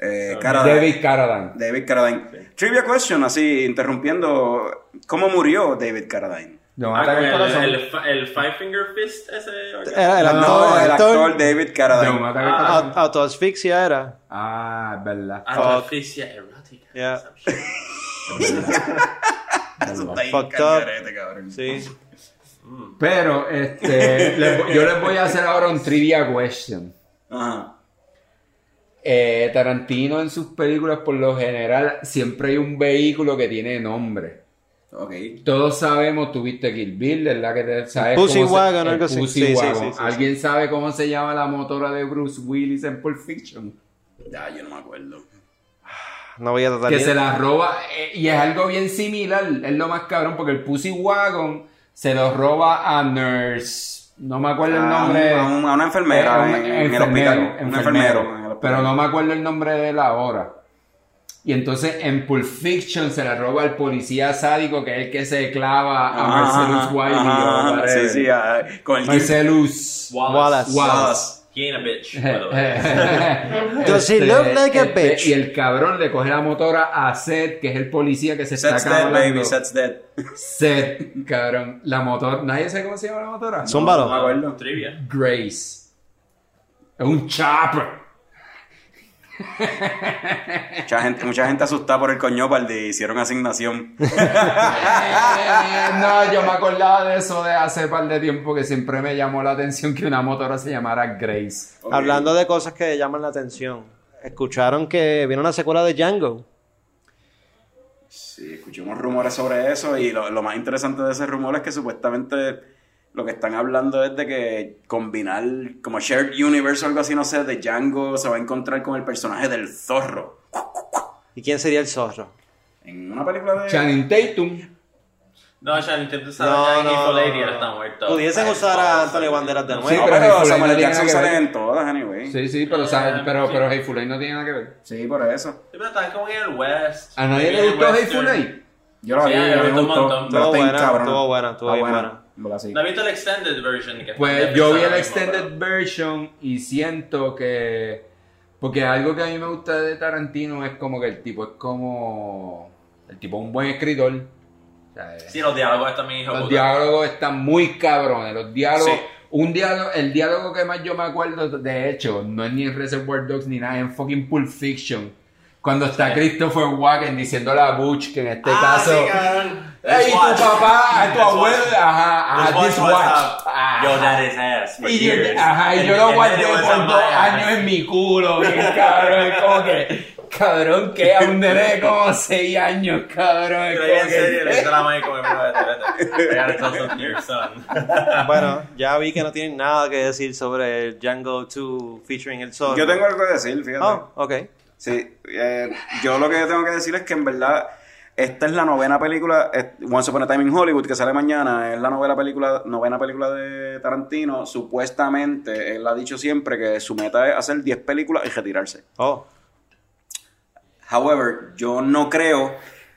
eh. David Carradine. David Carradine. Trivia question, así, interrumpiendo. ¿Cómo murió David Carradine? Un Ah, el, el, fi- el Five Finger Fist ese. Era el No, actor, No, el actor actor. David Carradine. al Ah, Autoasfixia era. Ah, es verdad. Artificia erótica. Yeah. Eso está ahí cabrón. Sí. Pero, este, les yo les voy a hacer ahora un trivia question. Ajá. Eh, Tarantino en sus películas, por lo general, siempre hay un vehículo que tiene nombre. Todos sabemos, tuviste Kill Bill, ¿verdad? Que te, sabes Pussy cómo se- Wagon, el algo así. Pussy Sí, Wagon. sí, sí, sí. ¿Alguien sabe cómo se llama la motora de Bruce Willis en Pulp Fiction? Ya, yo no me acuerdo. No voy a tratar Que se la roba, eh, y es algo bien similar, es lo más cabrón, porque el Pussy Wagon se lo roba a Nurse No me acuerdo el un- nombre. a un- a una enfermera Eh, en- un en el enfermero, hospital. Un enfermero. enfermero en el hospital. Pero no me acuerdo el nombre de él ahora. Y entonces en Pulp Fiction se le roba al policía sádico que es el que se clava a Marcellus Ajá, Wiley. ajá, o ajá, whatever. Sí, sí, con el Marcellus Wallace. Wallace. Wallace. He ain't a bitch. by the way. Does he look like a este, bitch? Y el cabrón le coge la motora a Seth, que es el policía que se está Seth's dead, baby, Seth's dead. Seth, cabrón. La motora. ¿Nadie sabe cómo se llama la motora? Zúmbalo. No me acuerdo. Trivia. Grace. Es un chopper. Mucha gente, mucha gente asustada por el coñopal de hicieron asignación. Eh, no, yo me acordaba de eso de hace par de tiempo que siempre me llamó la atención que una motora se llamara Grace. Hablando de cosas que llaman la atención. ¿Escucharon que viene una secuela de Django? Sí, escuchamos rumores sobre eso y lo, lo más interesante de ese rumor es que supuestamente lo que están hablando es de que combinar como Shared Universe o algo así, no sé, de Django se va a encontrar con el personaje del zorro. ¿Y quién sería el zorro? En una película de... Channing Tatum. No, ya intento No, saber. no, No, no, Lady no. está muerto. Pudiesen usar a Anthony Banderas de No, Sí, nuevo. pero pero Samuel Jackson sale en todas, anyway. Sí, Sí, sí, pero, pero, sí. pero Hateful Eight no tiene nada que ver. por eso. Sí, pero están como en el West. ¿A nadie le gustó. Hateful Eight? Yo lo Sí, vi, gustó. montón. pero Estuvo buena, estuvo buena, estuvo bien buena. Buena. Bueno, sí. ¿No has visto el extended version? Que Pues yo vi mismo, extended version y siento que... Porque algo que a mí me gusta de Tarantino es como que el tipo es como... El tipo es un buen escritor. O sea, Sí, los diálogos están bien Los puta. diálogos están muy cabrones. Los diálogos. Sí. Un diálogo, el diálogo que más yo me acuerdo, de hecho, no es ni en Reservoir Dogs ni nada, es en fucking Pulp Fiction. Cuando está Christopher Walken diciéndole a Butch que en este Ah, caso. sí, cabrón. ¡Ey, This tu watch. papá, tu abuelo! Ajá, This ajá, watch this watch. Ah. Your daddy's ass for Y yo, years. ajá, y And- yo lo guardé por dos años en mi culo, bien cabrón. Es como que, cabrón, que a un nene de como seis años, cabrón. Es como en serio que, le la madre como. Bueno, ya vi que no tienen nada que decir sobre el Django 2 featuring el zorro. Yo tengo algo que decir, fíjate. Oh, ok. Sí, eh, yo lo que tengo que decir es que en verdad esta es la novena película, Once Upon a Time in Hollywood, que sale mañana, es la novela película, novena película de Tarantino. Supuestamente, él ha dicho siempre que su meta es hacer 10 películas y retirarse. Oh, However, yo no creo...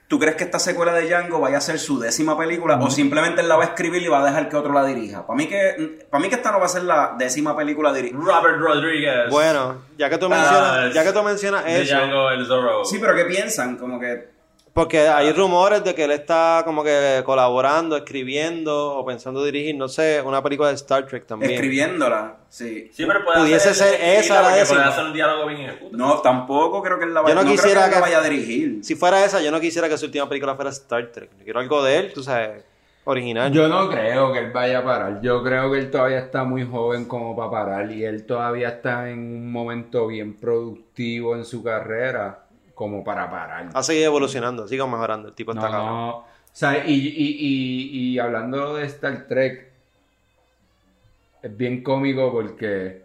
¿Tú crees que esta secuela de Django vaya a ser su décima película o simplemente él la va a escribir y va a dejar que otro la dirija? Para mí que, para mí que esta no va a ser la décima película dirigida. Robert Rodriguez. bueno, ya que tú Ah, mencionas, ya que tú mencionas De eso, Django el Zorro. Sí, pero ¿qué piensan? Como que porque hay rumores de que él está como que colaborando, escribiendo o pensando dirigir, no sé, una película de Star Trek también. escribiéndola, sí. Sí, pero puede Pudiese hacer ser esa la décima. Puede hacer un diálogo bien ejecutado. No, tampoco creo que él la vaya, Yo no creo quisiera él la que- vaya a dirigir. Si fuera esa, yo no quisiera que su última película fuera Star Trek. Yo quiero algo de él, tú sabes, original. Yo no creo que él vaya a parar. Yo creo que él todavía está muy joven como para parar y él todavía está en un momento bien productivo en su carrera como para parar. Ha seguido evolucionando, sigue mejorando. El tipo No, está cabrón. no. O sea, y, y, y, y hablando de Star Trek, es bien cómico porque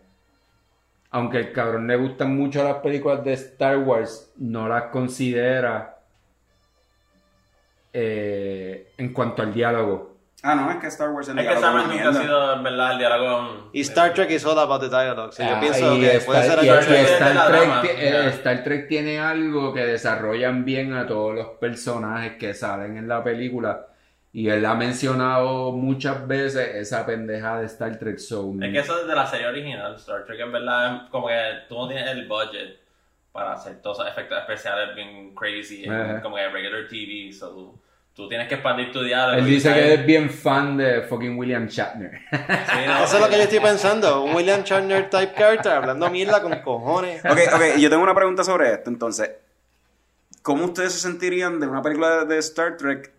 aunque el cabrón le gustan mucho las películas de Star Wars, no las considera eh, en cuanto al diálogo. Ah, no, es que Star Wars Es que Star Wars nunca ha sido, en verdad, el diálogo. Y Star Trek is all about the dialogue. So, yo Ah, pienso y que Star- puede ser y- y Trek- Star, Trek, ti- eh, Star Trek tiene algo que desarrollan bien a todos los personajes que salen en la película. Y él ha mencionado muchas veces esa pendeja de Star Trek Zone. Es que eso es de la serie original, Star Trek, en verdad, como que tú no tienes el budget para hacer todos esos efectos especiales bien crazy, en- Ajá. como que regular TV, so tú, tú tienes que expandir tu diálogo. Él dice que es bien fan de fucking William Shatner. Sí, no, Eso es lo que yo estoy pensando. Un William Shatner type character hablando mierda con cojones. Ok, ok, yo tengo una pregunta sobre esto. Entonces, ¿cómo ustedes se sentirían de una película de Star Trek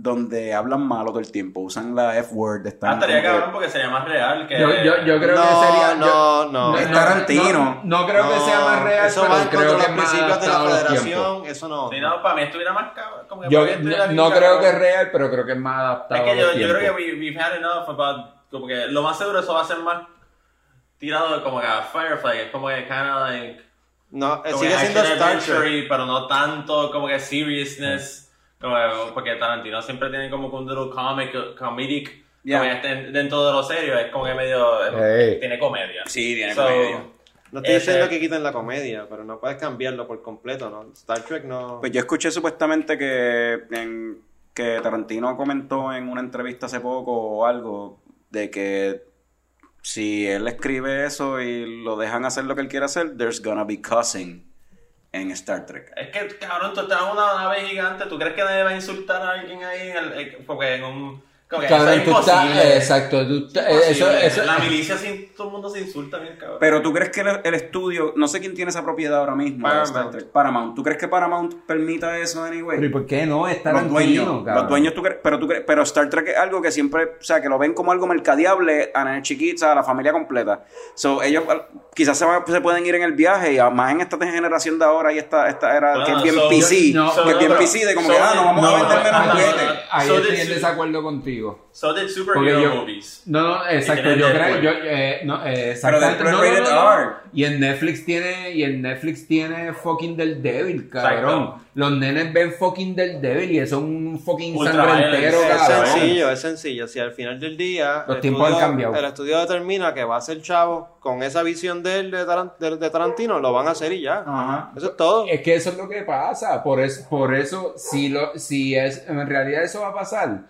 donde hablan malo todo el tiempo? Usan la F-word, Ah, estaría cabrón porque sería más real que... Yo, yo, yo creo No, que sería. no, yo- no. Es Tarantino. No, no creo que No, sea más real, Eso pero va creo que de es los más principios de la federación. Eso no. Sí, no, para mí estuviera más cabrón. Como que Yo no, no creo que es real, pero creo que es más adaptado Es que yo, yo creo que we, we've had enough about, como que lo más seguro eso va a ser más tirado como que a Firefly, es como que kinda like, No, eh, sigue siendo Star Trek. pero no tanto como que seriousness, porque Tarantino siempre tiene como que un little comic, comedic Ya. como esté dentro de lo serio, es como que medio. Tiene comedia. Sí, tiene So, comedia. No estoy Ese- diciendo que quiten la comedia, pero no puedes cambiarlo por completo, ¿no? Star Trek no... Pues yo escuché supuestamente que, en- que Tarantino comentó en una entrevista hace poco o algo de que si él escribe eso y lo dejan hacer lo que él quiere hacer, there's gonna be cussing en Star Trek. Es que, cabrón, tú estás en una nave gigante, ¿tú crees que nadie va a insultar a alguien ahí? En el- eh, porque en un. Como que Cabrón, eso es tú estás- imposible. exacto, tú estás- Imposible. eso, eso, La milicia, sin, todo el mundo se insulta bien, cabrón. Pero tú crees que el, el estudio, no sé quién tiene esa propiedad ahora mismo, Paramount. Star Trek, Paramount. ¿Tú crees que Paramount permita eso anyway? Pero ¿y por qué no? Es los dueños, cabrón. los dueños, tú crees, pero tú crees, pero Star Trek es algo que siempre, o sea, que lo ven como algo mercadeable a nenes chiquitos, a la familia completa. So, ellos quizás se, van- se pueden ir en el viaje y más en esta generación de ahora y esta, esta era que es bien so- PC, no, que es bien pero- PC de como so- que ah, no vamos no, a vender menos no, no, juguetes. no, Ahí estoy en desacuerdo contigo. So did Porque superhero yo, movies. no, no, exacto, yo creo, yo, eh, no, eh, Pero exactamente, Deadpool no, es no, rated no, no. R. y en Netflix tiene, y en Netflix tiene fucking del Devil, cabrón, Exacto. los nenes ven fucking del Devil y eso es un fucking sangrentero, violence. Es cabrón. sencillo, es sencillo. Si al final del día Los el tiempos han estudio- cambiado. El estudio determina que va a ser chavo con esa visión de él de, Taran- de- de Tarantino, lo van a hacer y ya. Ajá. Eso es todo. Es que eso es lo que pasa, por eso, por eso si, lo, si es, en realidad eso va a pasar,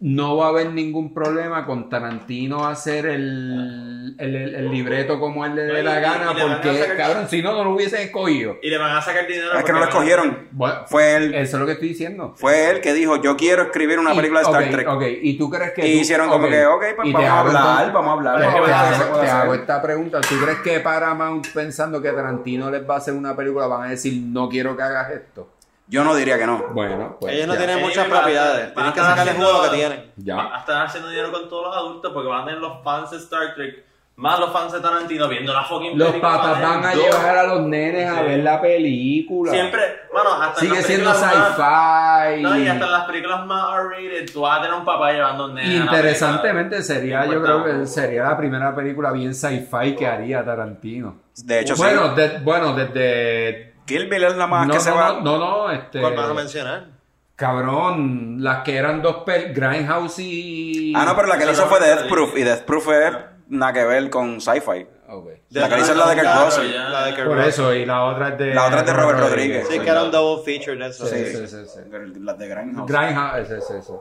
no va a haber ningún problema con Tarantino hacer el, el, el- el libreto como él le dé la gana, y porque, sacar- cabrón, si no, no lo hubiesen escogido. Y le van a sacar dinero. Es que no lo escogieron. Bueno, Fue él, Eso es lo que estoy diciendo. fue él que dijo, yo quiero escribir una Y- película de Star Trek. ok, y tú crees que. Y tú- hicieron como que, ok, pues vamos a hablar, entonces- vamos a hablar. Te, vamos a hago, te hago esta pregunta. ¿Tú crees que Paramount, pensando que Tarantino les va a hacer una película, van a decir, no quiero que hagas esto? Yo no diría que no. Bueno, pues. Ellos no ya. tienen Ellos muchas van propiedades. van Tienen que sacarle jugo lo que tienen. Ya. Va a estar haciendo dinero con todos los adultos porque van a tener los fans de Star Trek, más los fans de Tarantino viendo la fucking Los película, patas van a dos. llevar a los nenes a ver la película. Siempre, bueno, hasta en Sigue las siendo sci-fi. No, y hasta en las películas más R-rated, tú vas a tener un papá llevando un nene. a la Interesantemente sería, yo creo que sería la primera película bien sci-fi que haría Tarantino. De hecho, bueno, sí. de- bueno, desde Kill Bill es la más no, que se no, va. no, no, no, este ¿Cuál vas a mencionar? cabrón, las que eran dos pel Grindhouse y Ah, no, pero la que Sí, le hizo fue Death Proof. Y Death Proof es nada que ver con sci-fi. La que le hizo es la de Kurt Claro, Russell. La de Por eso y la otra es de La otra es de Robert Rodríguez. Sí, que era un double feature de eso. Sí, Sí. sí, sí, sí. Las de Grindhouse. Grindhouse, ese, ese, ese.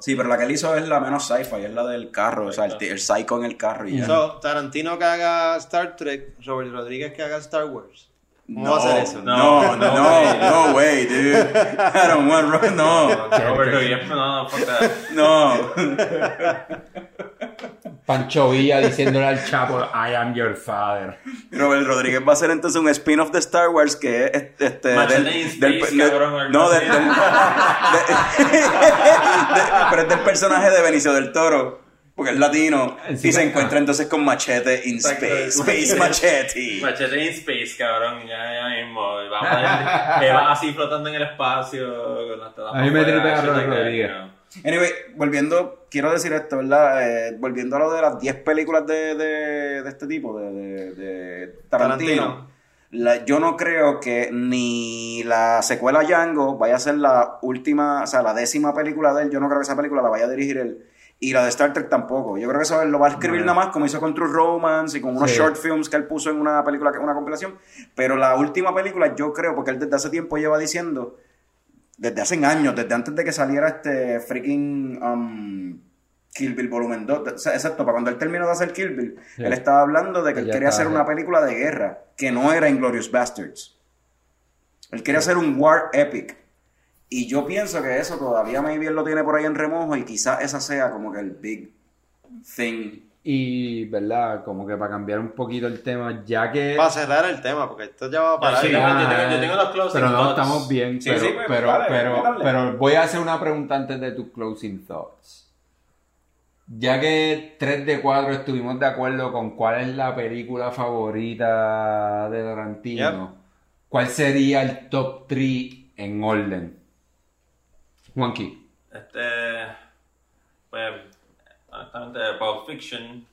Sí, pero la que él hizo es la menos sci-fi, es la del carro, o sea, el, el psycho en el carro y ya. So, Tarantino que haga Star Trek, Robert Rodríguez que haga Star Wars. ¿Cómo no, va a hacer eso? No, no, no, no, way, dude. I don't want Ro- no, Robert no, no, fuck that. no. Pancho Villa diciéndole al Chapo, I am your father. Robert Rodríguez va a hacer entonces un spin-off de Star Wars que es este cabrón, no así. del, del- de- de- pero es del personaje de Benicio del Toro porque es latino y Encima- se encuentra entonces con Machete in Exacto. Space Space Machete Machete in Space, cabrón, ya, ya mismo. Y Va a va así flotando en el espacio. Con las telas A mí me tripea Rodríguez. Anyway, volviendo, quiero decir esto, ¿verdad? Eh, volviendo a lo de las 10 películas de, de, de este tipo, de, de, de Tarantino. Tarantino. la- yo no creo que ni la secuela Django vaya a ser la última, o sea, la décima película de él. Yo no creo que esa película la vaya a dirigir él. Y la de Star Trek tampoco. Yo creo que eso lo va a escribir nada más, como hizo con True Romance y con unos Sí. short films que él puso en una película, una compilación. Pero la última película, yo creo, porque él desde hace tiempo lleva diciendo desde hace años, desde antes de que saliera este freaking um, Kill Bill Volumen 2, o sea, exacto, para cuando él terminó de hacer Kill Bill, Sí. él estaba hablando de que él quería hacer ya. una película de guerra, que no era Inglorious Bastards. Él quería hacer un war epic. Y yo pienso que eso todavía maybe él lo tiene por ahí en remojo y quizás esa sea como que el big thing. Y, ¿verdad? Como que para cambiar un poquito el tema, ya que... Para cerrar el tema, porque esto ya va a parar. Sí, Ya, yo tengo- yo tengo los closing Pero no, thoughts. estamos bien. Sí, pero, sí, pues, pero, pero voy a hacer una pregunta antes de tus closing thoughts. Ya que 3 de 4 estuvimos de acuerdo con cuál es la película favorita de Tarantino, ¿cuál sería el top 3 en orden? Juanqui. Este. Pues. Honestamente, Pulp Fiction.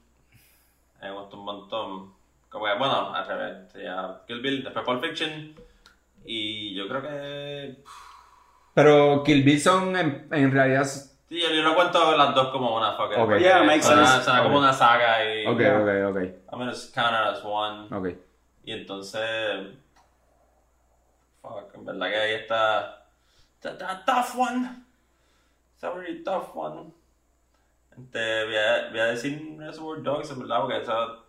Me gusta un montón. Bueno, al revés. Sería Kill Bill, después Pulp Fiction. Y yo creo que. Pero Kill Bill son en, en realidad... Sí, yo, yo lo cuento las dos como una fucking. Ok. porque Yeah, makes suena, sense. suena como una saga y. Ok, Ya. ok, ok. I'm gonna count it as one. Ok. Y entonces. Fuck, en verdad que ahí está. Tough one. It's a very tough one. Este, voy, a, voy a decir Reservoir Dogs, en verdad, porque eso.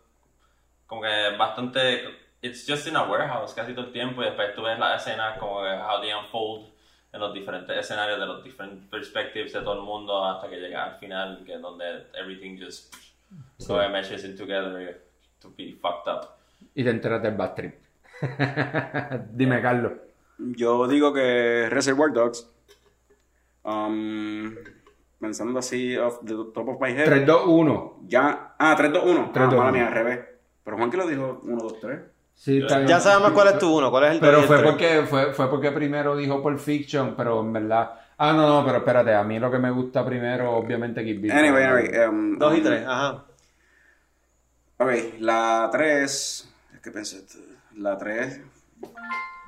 Como que bastante. It's just in a warehouse casi todo el tiempo. Y después tú ves las escenas como que how they unfold en los diferentes escenarios de los diferentes perspectives de todo el mundo hasta que llega al final, que es donde everything just so it meshes in together to be fucked up. Y te enteras del bad trip. Dime, Carlos. Yo digo que Reservoir Dogs. Um, pensando así, off the top of my head. 3, 2, 1. Ya. Ah, 3, 2, 1. 3, ah, 2, mala 1. mía, al revés. Pero Juan que lo dijo 1, 2, 3. Sí, bien. Ya sabemos cuál es tu uno, cuál es el Pero fue tres. porque, fue, fue porque primero dijo Pulp Fiction, pero en verdad... Ah, no, no, pero espérate, a mí lo que me gusta primero, obviamente, Kill Bill. Anyway, anyway. um, Dos y um, tres, ajá. Ok, la 3. Es que pensé. La 3.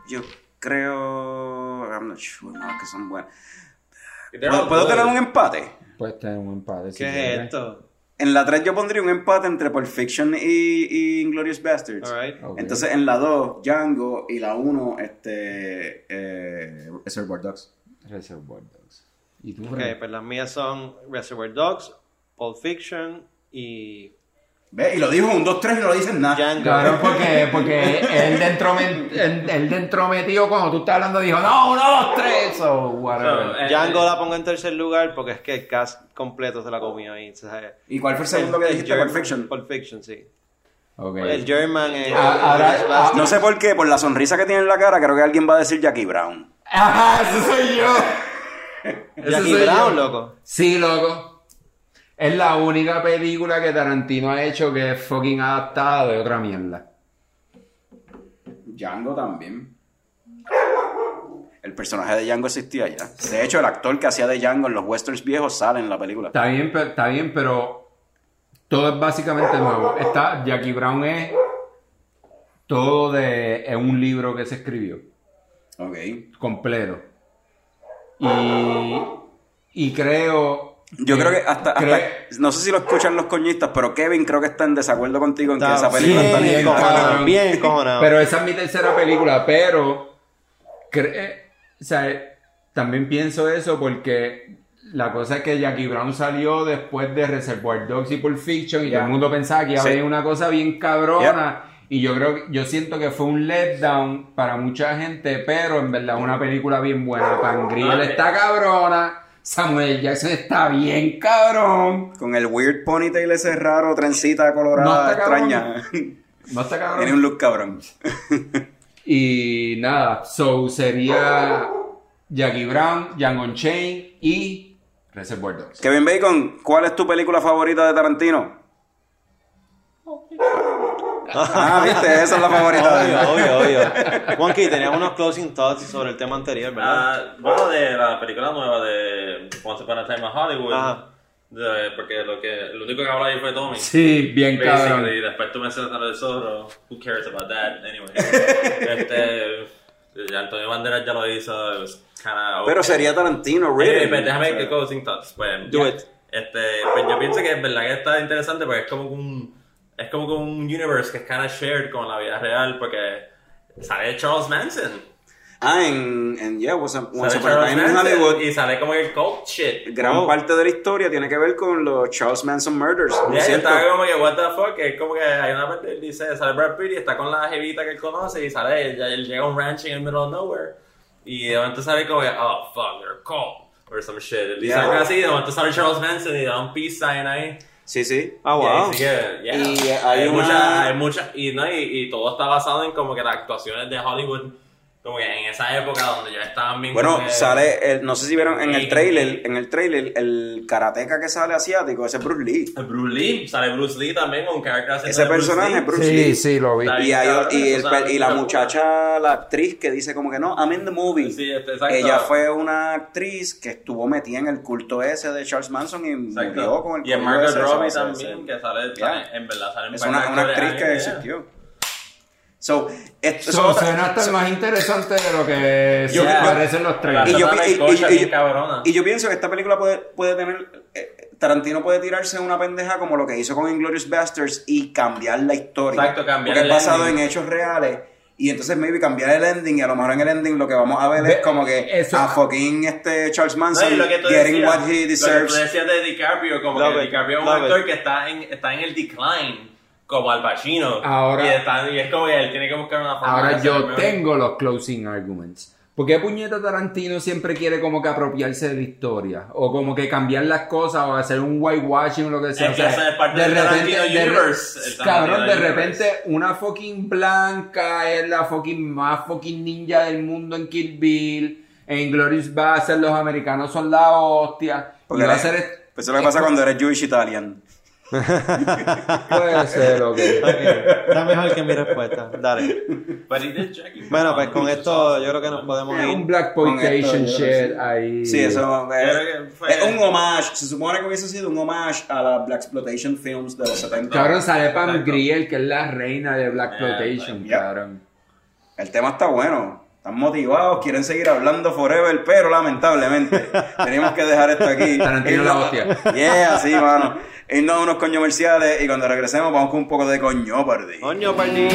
Yo creo. I'm not sure, no, que son buenas. ¿Puedo, puedo tener un empate? Puedes tener un empate. si ¿Qué quieres. es esto? En la 3 yo pondría un empate entre Pulp Fiction y, y Inglorious Bastards. Alright. Ok. Entonces en la 2, Django y la 1, este. Eh, Reservoir Dogs. Reservoir Dogs. ¿Y tú, Ok, pues las mías son Reservoir Dogs, Pulp Fiction y Ve, y lo dijo un 2, 3 y no lo dicen nada. Django. Claro, porque, porque él dentro, él, él dentro metido, cuando tú estás hablando, dijo, no, uno, dos, tres, o whatever. So, eh, Django la pongo en tercer lugar porque es que el cast completo se la comió ahí. ¿sabes? ¿Y cuál fue el segundo que El dijiste? Pulp Fiction. Pulp Fiction, sí. Ok. El German es... Ah, ahora- bastante- No sé por qué, por la sonrisa que tiene en la cara, creo que alguien va a decir Jackie Brown. Ajá, ese soy yo. Jackie soy Brown, yo. loco. Sí, loco. Es la única película que Tarantino ha hecho que es fucking adaptada de otra mierda. Django también. El personaje de Django existía ya. De hecho, el actor que hacía de Django en los westerns viejos sale en la película. Está bien, pero, está bien, pero todo es básicamente nuevo. Está, Jackie Brown es todo de es un libro que se escribió Ok. completo. Y, y creo Yo creo que hasta, no sé si lo escuchan los coñistas, pero Kevin creo que está en desacuerdo contigo en que esa película está bien, encojonado. Bien. Pero esa es mi tercera película, pero cre- eh, o sea, también pienso eso porque la cosa es que Jackie Brown salió después de Reservoir Dogs y Pulp Fiction y todo el mundo pensaba que iba a Sí. venir una cosa bien cabrona. Y yo creo, yo siento que fue un letdown para mucha gente, pero en verdad una película bien buena. Pangriel Ah, está cabrona, Samuel Jackson está bien cabrón. Con el weird ponytail ese raro, trencita colorada, No extraña. No está cabrón. Tiene un look cabrón. Y nada, so sería Jackie Brown, Django Unchained y Reservoir Dogs. Kevin Bacon, ¿cuál es tu película favorita de Tarantino? Ah, viste, esa es la favorita. Obvio, obvio, obvio. Juanqui, tenías unos closing thoughts sobre el tema anterior, ¿verdad? Ah, bueno, de la película nueva de Once Upon a Time in Hollywood. Ajá. de- porque lo que, lo único que habla ahí fue Tommy. Sí, bien cabrón. Basically, y después tú mencionas a lo del zorro. Who cares about that? Anyway. este. ya Antonio Banderas ya lo hizo. it was kinda Pero okay. sería Tarantino, really. pues, déjame O sea, que closing thoughts. Pues, Do it. Este, pues yo pienso que es verdad que está interesante porque es como un, es como que un universe que es kind of shared con la vida real porque sale Charles Manson. Ah, en, en yeah, Once Sale Upon a Charles Time in Manson Hollywood. y sale como el cult shit. Gran Oh. parte de la historia tiene que ver con los Charles Manson Murders. ¿no Ya, es yo cierto? estaba como que, what the fuck, es como que hay una parte, dice, sale Brad Pitt y está con la jevita que él conoce y sale, él, él llega a un ranch in the middle of nowhere y de momento sale como que, oh fuck, they're cold, or some shit. Dice Yeah. algo así, de momento sale Charles Manson y da un peace sign ahí. Sí, sí. Ah, wow. yeah. Y hay una- hay mucha- y, no, y, y todo está basado en como que las actuaciones de Hollywood, como que en esa época donde ya estaban bien Bueno, que- sale, el- no sé si vieron en el trailer, en el trailer, el karateca que sale asiático, ese es Bruce Lee. Bruce Lee, sale Bruce Lee también con acento Ese personaje es Bruce Lee. Sí, sí, lo vi. Y, hay- y, el- y la muchacha, la actriz que dice como que no, I'm in the movie. Sí, este, exacto. Ella fue una actriz que estuvo metida en el culto ese de Charles Manson y Exacto. murió con el Y en culto Margot Robbie también, que sale, Yeah. en verdad sale Es una, una actriz que existió. So, esto, So, suena hasta más interesante de lo que Yo- se yo- parecen los trailers. Y yo, y- y- y- y yo pienso que esta película puede, puede tener. eh, Tarantino puede tirarse una pendeja como lo que hizo con Inglorious Bastards y cambiar la historia. Exacto, cambiar Porque es basado ending. en hechos reales. Y entonces, maybe cambiar el ending. Y a lo mejor en el ending lo que vamos a ver Ve- es como que eso- a fucking este Charles No, Manson y lo que tú getting decías, what he Lo que deserves. tú decías de DiCaprio, como Love que it, DiCaprio es un actor it. que está en, está en el decline, como Al Pacino. Ahora- y, está- y es como que él tiene que buscar una forma de Ahora hacer yo tengo los closing arguments. ¿Por qué puñeta Tarantino siempre quiere como que apropiarse de la historia? O como que cambiar las cosas o hacer un whitewashing o lo que sea. Es que O sea, es parte del Tarantino de universe, cabrón, de repente una fucking blanca es la fucking más fucking ninja del mundo en Kill Bill. En Glorious Bastards los americanos son la hostia. Porque y va a ser... pues eso es lo que pasa cuando eres Jewish Italian. Puede ser, ok. Está mejor que mi respuesta. Dale. Bueno, pues con esto yo creo que nos podemos ir. un Black que shit ahí. Sí, eso es, un homage. Se supone que hubiese sido un homage a las Black Exploitation Films de los 70. Cabrón, sale Pam. Grier, que es la reina de Black Yeah, Exploitation, cabrón. El tema está bueno. Están motivados, quieren seguir hablando forever, pero lamentablemente tenemos que dejar esto aquí. Tarantino la hostia. Yeah, así, mano. Irnos a unos comerciales y cuando regresemos vamos con un poco de coño, perdí. Coño, perdí.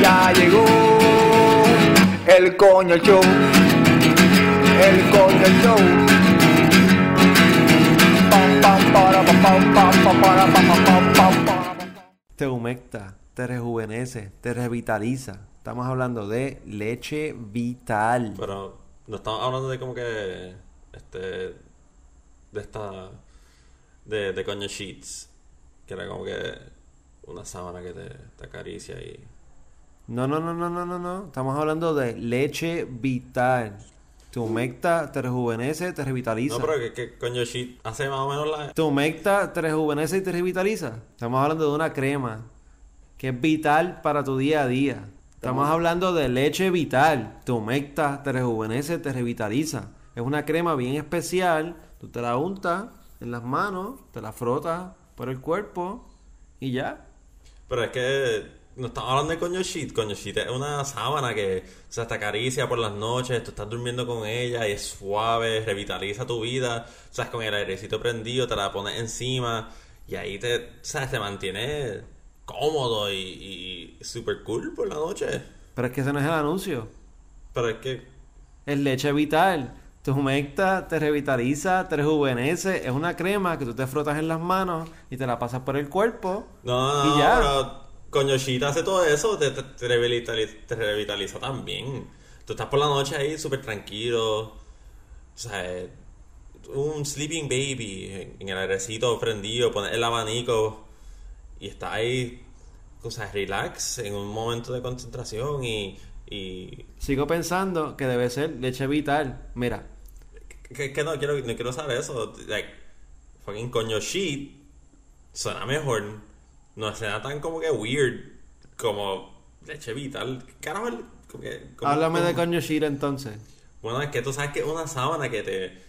Ya llegó el coño show. El coño show. Pam, pam, para, pam, pam, pam, pam, para, pam, pam, pam, pam, pam. Te humecta, te rejuvenece, te revitaliza. Estamos hablando de leche vital. Pero no estamos hablando de como que. Este. De esta. De, de coño sheets. Que era como que. Una sábana que te, te acaricia y. No, no, no, no, no, no, no. Estamos hablando de leche vital. Te humecta, te rejuvenece, te revitaliza. No, pero que, que coño sheet hace más o menos la. Te humecta, te rejuvenece y te revitaliza. Estamos hablando de una crema que es vital para tu día a día. Estamos hablando de leche vital. Te humecta, te rejuvenece, te revitaliza. Es una crema bien especial. Tú te la untas en las manos, te la frotas por el cuerpo y ya. Pero es que. No estamos hablando de coño sheet. Coño sheet es una sábana que. O sea, te acaricia por las noches. Tú estás durmiendo con ella y es suave, revitaliza tu vida. O sea, con el airecito prendido, te la pones encima. Y ahí te. O sea, te mantiene cómodo y, y super cool por la noche. Pero es que ese no es el anuncio. Pero es que. Es leche vital. Te humecta, te revitaliza, te rejuvenece. Es una crema que tú te frotas en las manos y te la pasas por el cuerpo. No, no, Y ya. pero coño sheet hace todo eso, te, te, te revitaliza, te revitaliza también. Tú estás por la noche ahí súper tranquilo. O sea, un sleeping baby en, el airecito prendido, pones el abanico y estás ahí, o sea, relax en un momento de concentración y. y Sigo pensando que debe ser leche vital. Mira, que, que no quiero no quiero usar eso. Like, fucking coño sheet suena mejor. No suena tan como que weird como leche vital. ¿Qué Carajo, como que, como- háblame de como- coño shira entonces. Bueno, es que tú sabes que es una sábana que te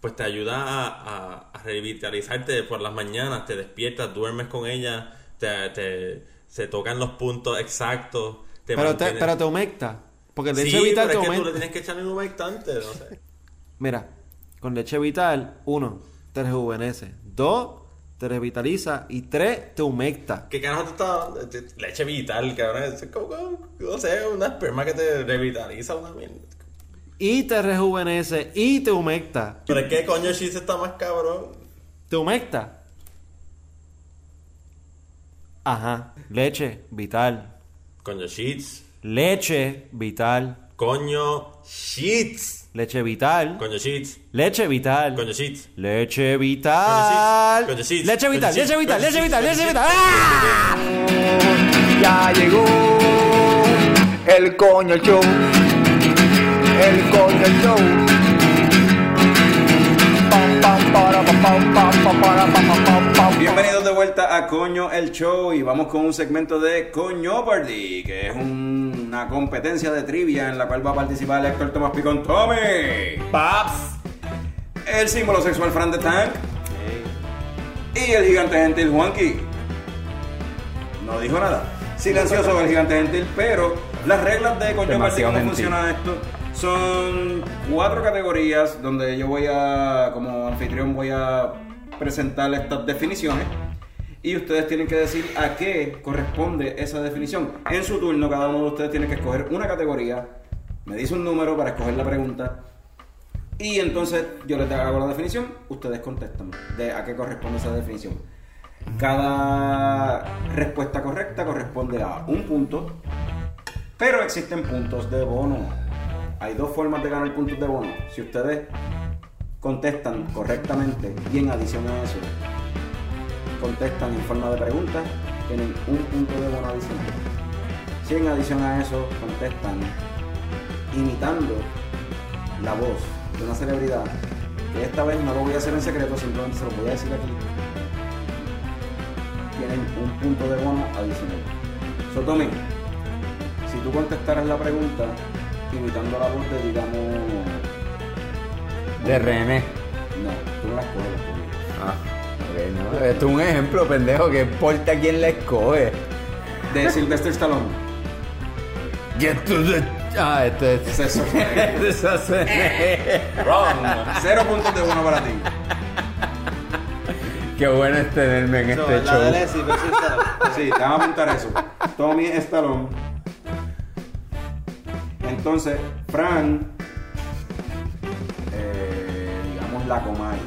pues te ayuda a, a, a revitalizarte por las mañanas, te despiertas, duermes con ella, te, te se tocan los puntos exactos. Te Pero te, mantiene- pero te humecta. Porque Sí, leche vital pero te es que tú le tienes que echar un humectante, no sé. Mira, con leche vital, uno, te rejuvenece. Dos, te revitaliza. Y tres, te humecta. ¿Qué carajo te está hablando? De- de Leche vital, cabrón. Es como, no sé, una esperma que te revitaliza una mierda. Y te rejuvenece. Y te humecta. Pero es que coño Cheese está más cabrón. ¿Te humecta? Ajá. Leche vital. Coño Sheets. Leche vital. Coño Sheets. Leche vital. Coño Sheets. Leche vital. Coño Sheets. Leche vital. Coño. Leche vital, leche vital, leche vital, leche vital. ¡Ah! Ya llegó el coño show. El coño show. Pam, pam, para, pam, pam, para, pam. Bienvenidos de vuelta a Coño el Show y vamos con un segmento de Coño Party, que es un- una competencia de trivia en la cual va a participar el actor Tomás Picón Tommy, Paps. el símbolo sexual Fran de Tank y el gigante gentil Juanqui. No dijo nada. silencioso el gigante gentil, pero las reglas de Coño Party, Demasiado cómo gentil. funciona esto, son cuatro categorías donde yo voy a, como anfitrión, voy a presentar estas definiciones. Y ustedes tienen que decir a qué corresponde esa definición. En su turno, cada uno de ustedes tiene que escoger una categoría, me dice un número para escoger la pregunta. Y entonces yo les hago la definición, ustedes contestan de a qué corresponde esa definición. Cada respuesta correcta corresponde a un punto, pero existen puntos de bono. Hay dos formas de ganar puntos de bono. Si ustedes contestan correctamente y en adición a eso contestan en forma de pregunta, tienen un punto de bono adicional. Si en adición a eso contestan imitando la voz de una celebridad, que esta vez no lo voy a hacer en secreto, simplemente se lo voy a decir aquí, tienen un punto de bono adicional. So, si tú contestaras la pregunta imitando la voz de, digamos, De René. no, tú no la escoges, Ah, ok, no. Esto es un ejemplo, pendejo, que importa quién la escoge. de Sylvester Stallone. Get to the... Ah, esto es... Es eso. Eso es- Wrong. Cero puntos de bono para ti. Qué bueno es tenerme en No, este la show. de Leslie Stallone. Sí, te van a apuntar eso. Tommy Stallone. Entonces, Fran, la Comay.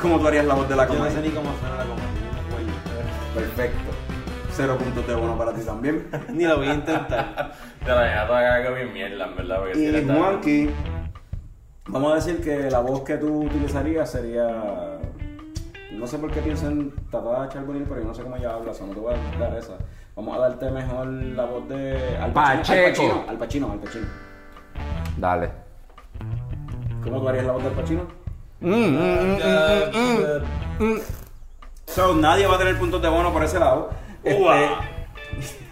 ¿Cómo tú harías la voz de la Yo no Comay? sé ni cómo suena la acuerdo. Perfecto. Cero puntos de bono para ti también. Ni lo voy a intentar. Te la dejaste acá que bien mierda, en verdad. Porque Y Juanqui, vamos a decir que la voz que tú utilizarías sería. No sé por qué piensan Tata Charbonnier, pero yo no sé cómo ella habla, o sea, no te voy a dar esa. Vamos a darte mejor la voz de. Al Pacino. Al Pacheco. Pacino, al Pacino, al Pacino. Dale. ¿Cómo tú harías la voz del Pacino? Mm, mm, mm, mm. So, nadie va a tener puntos de bono por ese lado. Este, Ua.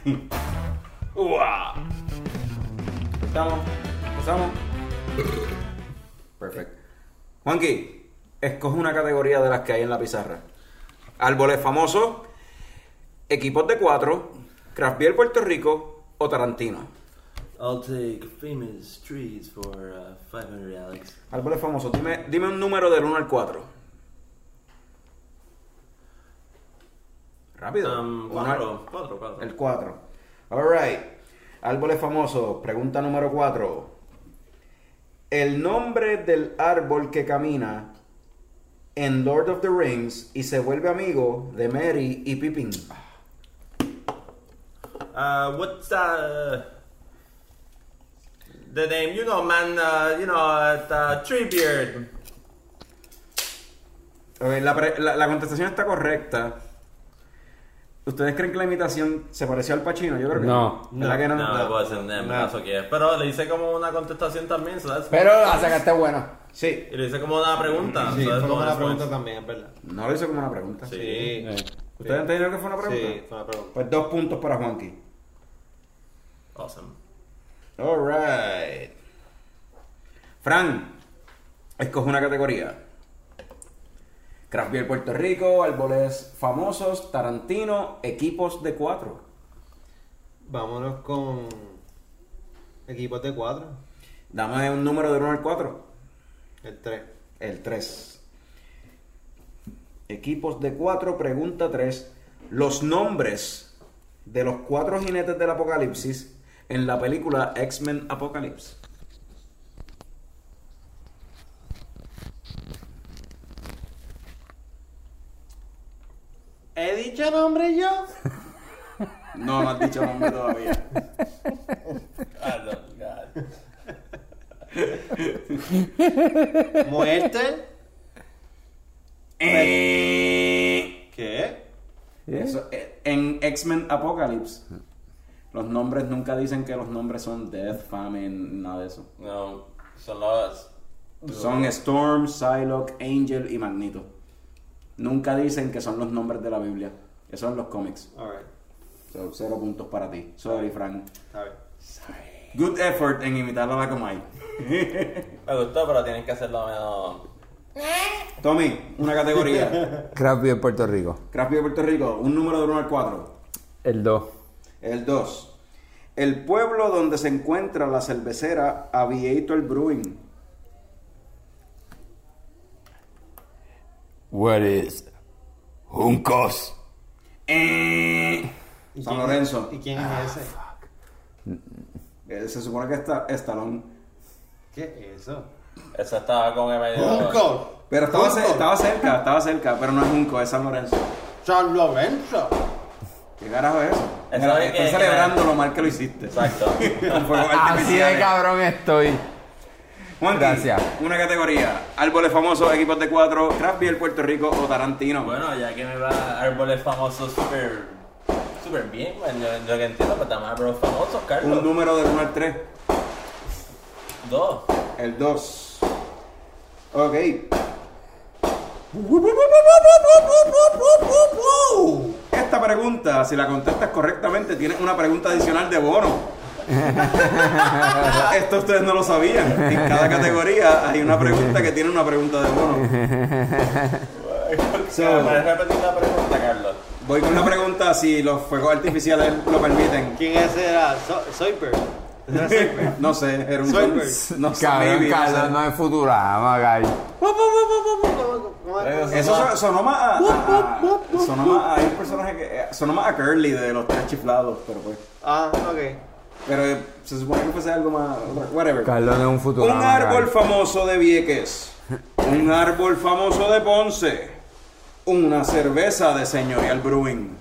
Ua. Estamos. Empezamos. Perfecto. Juanqui, escoge una categoría de las que hay en la pizarra. Árboles famosos, equipos de cuatro, Craft Beer Puerto Rico o Tarantino. I'll take famous trees for uh, 500 Alex. Árboles famosos, dime, dime un número del 1 al 4. Rápido. Um, Uno al- cuatro, cuatro, cuatro. El 4. Alright. Árboles famosos. Pregunta número 4. El nombre del árbol que camina en Lord of the Rings y se vuelve amigo de Mary y Pippin. Uh, what's uh, the name? You know, man. Uh, you know, uh, the Treebeard. La, pre- la- la contestación está correcta. ¿Ustedes creen que la imitación se pareció al Pacino? Yo creo que No. ¿Verdad que no? No, me puedo un No. caso que es. Pero le hice como una contestación también, ¿sabes? Pero la sacaste bueno. Sí. Y le hice como una pregunta. Sí, ¿sabes? fue Como una pregunta también, es verdad. No lo hice como una pregunta. Sí. Sí. ¿Ustedes entendieron que fue una pregunta? Sí, fue una pregunta. Pues dos puntos para Juanqui. Awesome. Alright. Fran, escoge una categoría. Craft Beer Puerto Rico, árboles famosos, Tarantino, equipos de cuatro. Vámonos con equipos de cuatro. Dame un número de 1 al 4. El 3. El 3. Equipos de 4, pregunta 3. Los nombres de los cuatro jinetes del apocalipsis en la película X-Men Apocalypse. ¿He dicho nombre yo? No, no has dicho nombre todavía. Ah, God. Muerte. Eh. ¿Qué? Eso, eh, en X-Men Apocalypse, los nombres nunca dicen que los nombres son Death, Famine, nada de eso. No, son los. Son Storm, Psylocke, Angel y Magneto. Nunca dicen que son los nombres de la Biblia. Eso son los cómics. Alright. So, cero puntos para ti. Sorry, Frank. Está bien. Good effort en imitar a la Comay. Me gustó, pero tienes que hacerlo menos. Tommy, una categoría. Craft Beer Puerto Rico. Craft Beer Puerto Rico, un número de 1 al 4. El 2. El 2. El pueblo donde se encuentra la cervecera Aviator Brewing. What is Juncos? Eh, ¿Y San Lorenzo. ¿Y quién es ese? Eh, Se supone que está Estalón. ¿Qué es eso? Eso estaba con el medio. ¡Junco! Pero estaba, Junco. estaba cerca, estaba cerca, pero no es Junco, es San Lorenzo. San Lorenzo. ¿Qué carajo es eso? Mira, que- estoy celebrando lo mal que lo hiciste. Exacto. Así de cabrón estoy. Juanqui, Gracias. Una categoría. Árboles famosos, equipos de cuatro, Craft Beer Puerto Rico o Tarantino. Bueno, ya que me va árboles famosos súper. súper bien, bueno, yo, yo que entiendo, pero estamos árboles famosos, Un Carlos. número del 1 al 3. Dos. El 2. Ok. Esta pregunta, si la contestas correctamente, tienes una pregunta adicional de bono. Esto ustedes no lo sabían. En cada categoría hay una pregunta que tiene una pregunta de bono. So- ¿Puedes repetir la pregunta, Carlos? Voy con la pregunta si los fuegos artificiales lo permiten. ¿Quién ese era? So Soyper. ¿Ese era Soyper? No sé, era un Soyberg. No sé, Cabrón, maybe, no Carlos, sé. no es Futurama, guy. Eso so- sonó más a, a- a- sonó más a, hay un personaje que eh, sonó más a Curly de los tres chiflados, pero pues Ah, ok. pero eh, se supone que fuese algo más whatever. Carlos es un Futurama. Un árbol famoso de Vieques, un árbol famoso de Ponce, una cerveza de Señorial Brewing.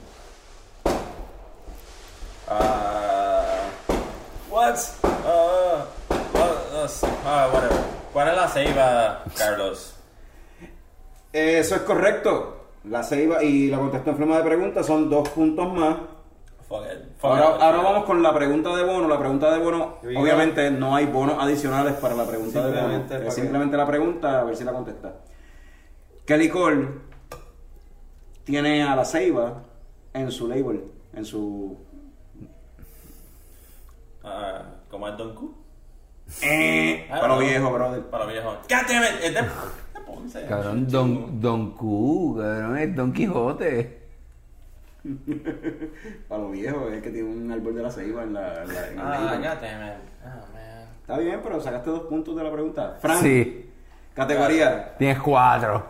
Ah. what? Uh, what- uh, ah, whatever. ¿Cuál es la ceiba, Carlos? Eso es correcto. La ceiba y la contestó en forma de pregunta son dos puntos más. Fuck it. Fuck Ahora, it. ahora vamos con la pregunta de bono. La pregunta de bono, obviamente no hay bonos adicionales para la pregunta de bono. Es simplemente la pregunta, a ver si la contesta. ¿Qué licor tiene a la ceiba en su label? En su... Ah, ¿Cómo es Don Q? Eh, Ah, para viejo, brother. Para viejo. God damn it. Ponce. Cabrón, Don, Don Q, cabrón, es Don Quijote. Para lo viejo, es que tiene un árbol de la ceiba en la... en la- en el Ah, it. Oh, man. Está bien, pero sacaste dos puntos de la pregunta. Frank, Sí, categoría. tienes cuatro.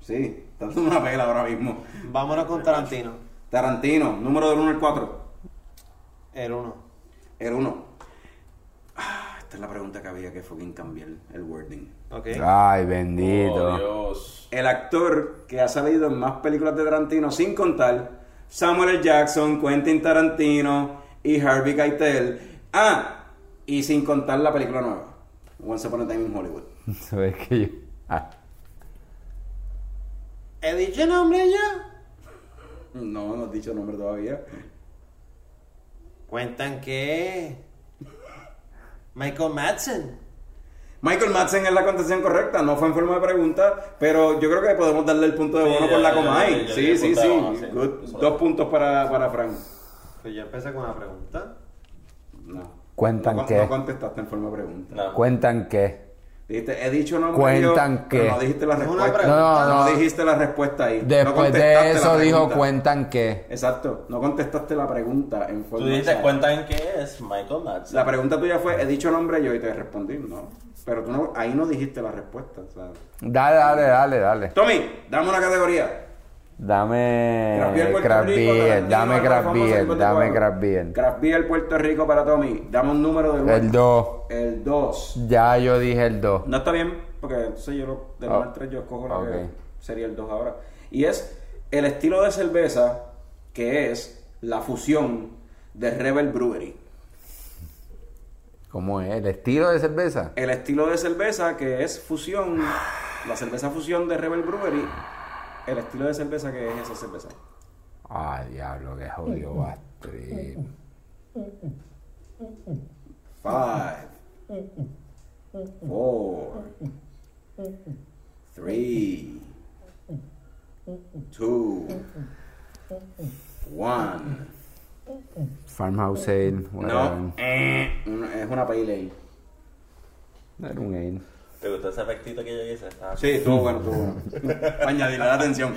Sí, está dando una pela ahora mismo. Vámonos con Tarantino. Tarantino, número del 1 al 4. El uno. El 1. Esta es la pregunta que había que fucking cambiar el wording. Ok. Ay, Oh, bendito. Dios. El actor que ha salido en más películas de Tarantino, sin contar Samuel L. Jackson, Quentin Tarantino y Harvey Keitel. Ah, y sin contar la película nueva, Once Upon a Time in Hollywood. Sabes que yo. Ah, ¿He dicho nombre ya? No, no has dicho nombre todavía. Cuentan que. Michael Madsen. Michael Madsen es la contestación correcta, no fue en forma de pregunta, pero yo creo que podemos darle el punto de Sí, bono ya, por la ya, Comay. ya, ya, Sí, ya, sí, sí. bono, sí. Good. Dos puntos para, para Frank. Pues yo empecé con una pregunta. No. ¿Cuentan no, qué? No contestaste en forma de pregunta. No. ¿Cuentan qué? Dijiste, he dicho nombre Cuentan yo, qué. pero no dijiste la respuesta. No, no, no. dijiste la respuesta ahí. Después de eso dijo cuentan qué. Exacto, no contestaste la pregunta en forma Tú dijiste, cuentan que es Michael Madsen. La pregunta tuya fue, he dicho nombre yo y te respondí, no. Pero tú no, ahí no dijiste la respuesta. Dale, dale, dale, dale. Tommy, dame una categoría. Dame Craft Beer Puerto craft Rico, beer, dame craft beer, dame craft beer. Craft Beer Puerto Rico para Tommy. Dame un número del El 2. El 2. Ya yo dije el 2. No está bien, porque entonces yo lo, del Oh. 1 al 3 yo escojo lo que Ok. sería el 2 ahora. Y es el estilo de cerveza que es la fusión de Rebel Brewery. ¿Cómo es? ¿El estilo de cerveza? El estilo de cerveza que es fusión, la cerveza fusión de Rebel Brewery, el estilo de cerveza que es esa cerveza. Ay, diablo, que jodido Bastri. Five, four, three, two, one. Farmhouse Ale. No, eh, es una pale ale. No era un ale. ¿Te gustó ese efectito que yo hice? Ah, Sí, estuvo bueno, estuvo bueno. Añadirle la atención.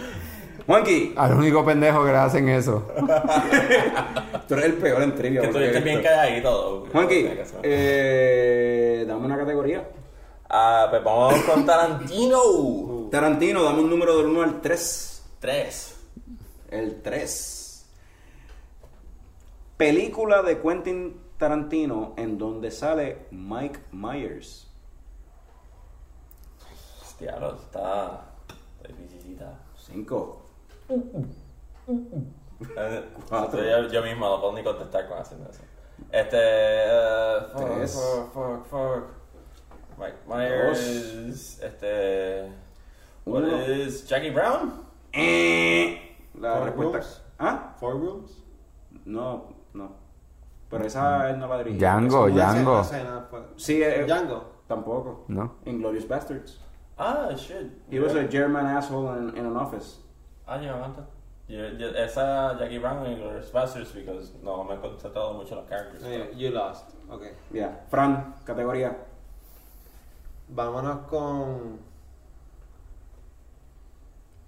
Juanqui, Al único pendejo que le hacen eso. tú eres el peor en trivia. Que estuviste he bien calladito. Juanqui, eh, dame una categoría. Ah, pues vamos con Tarantino. Tarantino, dame un número del 1 al 3. Tres. El 3. Película de Quentin Tarantino en donde sale Mike Myers. Hostia, lo está. está dificilita. 5. Eh, Cuatro. Yo, yo mismo no puedo ni contestar con haciendo eso. Este. eh, fuck, Tres. Fuck, fuck, fuck. Mike Myers. Este. What Uno. is Jackie Brown? La Four respuesta. Rooms. ¿Ah? Four Rooms. No, no. Pero esa él no la dirigió. Django, Django. Escena fue- Sí, eh, Django. tampoco. ¿No? Inglorious Bastards. Ah, shit. He was a German asshole in, in an office. Ah, yo aguanta. Yo, esa Jackie Brown y los Bastards, because no me he concentrado mucho en los characters. Eh, You lost. Ok. Ya. Fran, categoría. Vámonos con.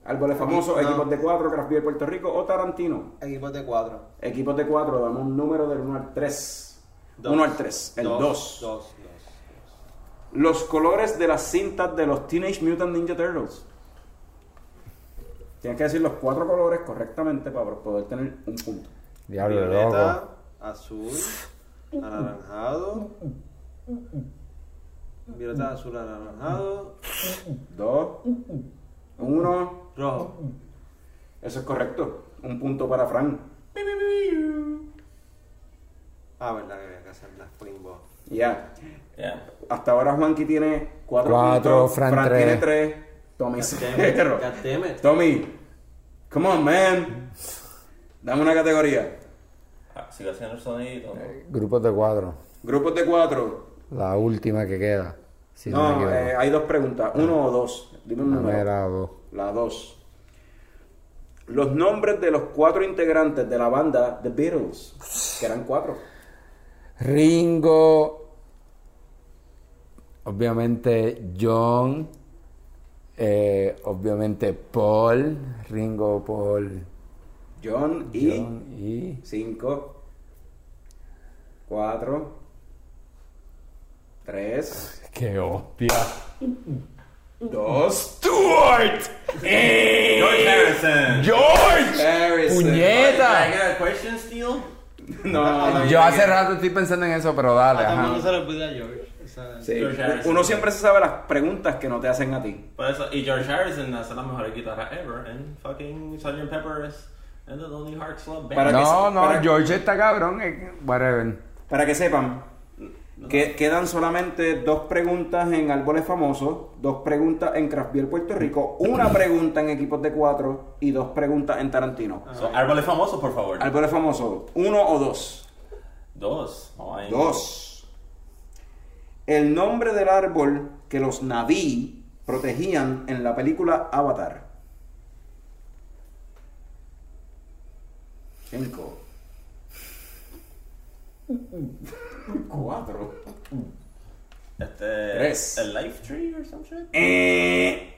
Árboles famosos, No. equipos de 4, Craft Beer Puerto Rico o Tarantino. Equipos de cuatro. Equipos de 4, damos un número del 1 al 3. Dos. 1 al 3, el 2. Dos. Dos. Los colores de las cintas de los Teenage Mutant Ninja Turtles. Tienes que decir los cuatro colores correctamente para poder tener un punto. Diablo de Violeta, loco. azul, anaranjado. Violeta, azul, anaranjado. 2, 1. Rojo. Eso es correcto. Un punto para Fran. Ah, verdad que había que hacer la Springboard. Ya. Yeah. Hasta ahora Juanqui tiene 4 Cuatro, puntos. Fran Fran tres. tiene 3. Tommy God 0. damn it. Tommy, come on, man. Dame una categoría. Ah, Sigo haciendo el sonido. Grupos de cuatro. Grupos de 4. La última que queda. Si no, No, eh, hay dos preguntas. Uno o dos. Dime un Dame número. la dos. La 2. Los nombres de los cuatro integrantes de la banda The Beatles. Que eran cuatro. Ringo. Obviamente John. eh, obviamente Paul. Ringo, Paul. John y John y. 5, 4, 3, ¡Qué hostia! 2, ¡Stuart! George Harrison. ¡George! Harrison. ¡Puñeta! I a question still? No, Yo hace rato estoy pensando en eso, pero dale. A todo el ajá. se le olvida a George. Esa- Sí, George Harrison. Uno siempre se sabe las preguntas que no te hacen a ti. Por eso, y George Harrison hace la mejor guitarra ever en fucking Sgt. Pepper's and the Lonely Hearts Club Band. Para No, no, para- George está cabrón. eh, Whatever. Para que sepan, que quedan solamente dos preguntas en Árboles Famosos, dos preguntas en Craft Beer Puerto Rico, una pregunta en Equipos de Cuatro y dos preguntas en Tarantino. So, árboles famosos, por favor. Árboles Famosos, uno o dos. Dos. Ahí. Dos. El nombre del árbol que los Naví protegían en la película Avatar. Cinco. Cuatro. Este. Tres. El Life Tree or some shit? Eh,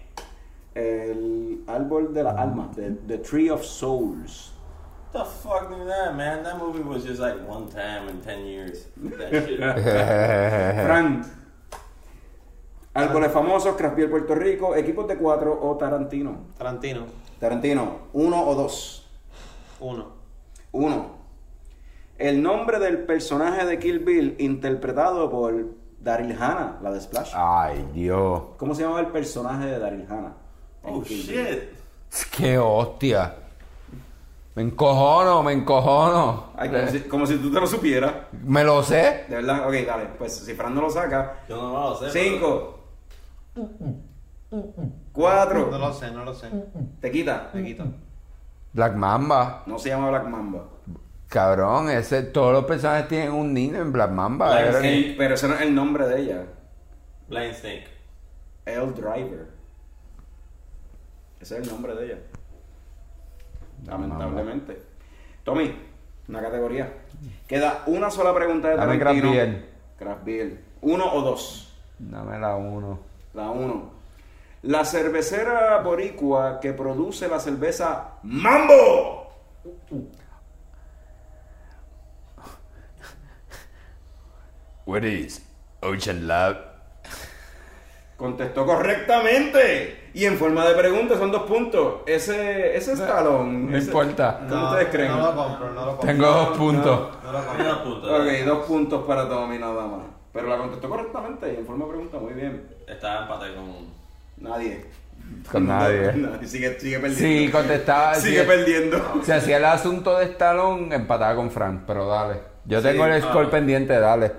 El árbol de las almas, the, the Tree of Souls. The fuck knew that, man? That movie was just like one time in 10 years. That shit. Frank. Árboles famosos, Beer Puerto Rico, equipos de cuatro o Tarantino. Tarantino. Tarantino, uno o dos. Uno. Uno. El nombre del personaje de Kill Bill interpretado por Daryl Hannah, la de Splash. Ay, Dios. ¿Cómo se llamaba el personaje de Daryl Hannah? en oh Kill Bill? shit. ¡Qué hostia! Me encojono, me encojono. Ay, como, si, como si tú te lo supieras. Me lo sé. De verdad, ok, dale. Pues si Fran no lo saca. Yo no lo sé. Cinco. Cuatro. No lo sé, no lo sé. Te quita. Me quito. Black Mamba. No se llama Black Mamba. Cabrón, ese, todos los personajes tienen un niño en Black Mamba. Era- Snake. Pero ese no es el nombre de ella. Blind Snake. El Driver. Ese es el nombre de ella. Lamentablemente. Tommy, una categoría. Queda una sola pregunta de Dame Tarantino. Craft Beer. Craft Beer. Uno o dos. Dame la uno. La 1. La cervecera boricua que produce la cerveza Mambo. What is Ocean Lab? Contestó correctamente. Y en forma de pregunta son dos puntos. Ese, ese escalón. No ese- importa. ¿Cómo ustedes creen? No lo compro, no lo compro. Tengo dos puntos. No lo compro. Tiene dos puntos. Ok, dos puntos para Tommy nada más. Pero la contestó correctamente y en forma de pregunta muy bien. Estaba empate con. Nadie. Con nadie. Nadie. Sigue, sigue perdiendo. Sí, contestaba. Sigue perdiendo. Se hacía el asunto de Stallone, empataba con Frank, pero dale. Yo Sí. tengo el score Ah. pendiente, dale.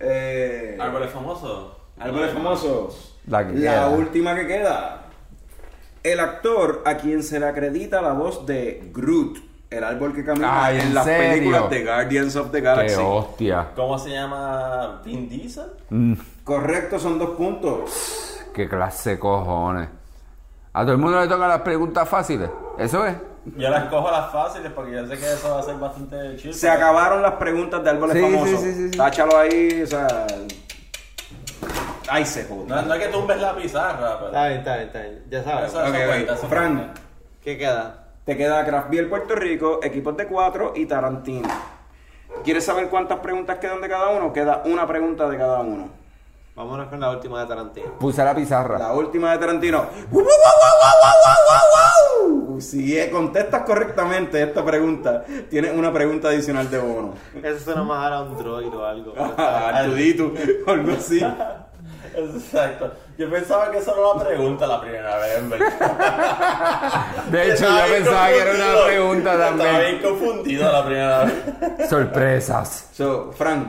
Eh, Árboles famosos. Árboles famosos. La que La queda. última que queda. El actor a quien se le acredita la voz de Groot, el árbol que camina Ay, en ¿en las serio? películas de Guardians of the Qué Galaxy. hostia. ¿Cómo se llama? Vin Diesel. Mm, Correcto, son dos puntos. qué clase de cojones. A todo el mundo le tocan las preguntas fáciles. Eso es. Yo las cojo las fáciles porque yo sé que eso va a ser bastante chill. Se acabaron las preguntas de árboles Sí, famosos. sí, sí, sí, sí. Táchalo ahí, o sea. Ahí se joda. No, no es que tumbes la pizarra, pero. Está bien, está bien, está bien. Ya sabes. Eso- Ok, ok. cuenta, eso Frank, cuenta. ¿Qué queda? te queda Craft Beer Puerto Rico, equipos de cuatro y Tarantino. ¿Quieres saber cuántas preguntas quedan de cada uno? Queda una pregunta de cada uno. Vámonos con la última de Tarantino. Puse la pizarra. La última de Tarantino. ¡Wow, wow, wow, wow, wow, wow, wow! Si contestas correctamente esta pregunta, tienes una pregunta adicional de bono. Eso suena más a un droid o algo. Artudito, algo así. Exacto. Yo pensaba que eso era una pregunta la primera vez, en verdad. De hecho, Estaba yo pensaba que era una pregunta Estaba también. bien confundido la primera vez. Sorpresas. So, Frank,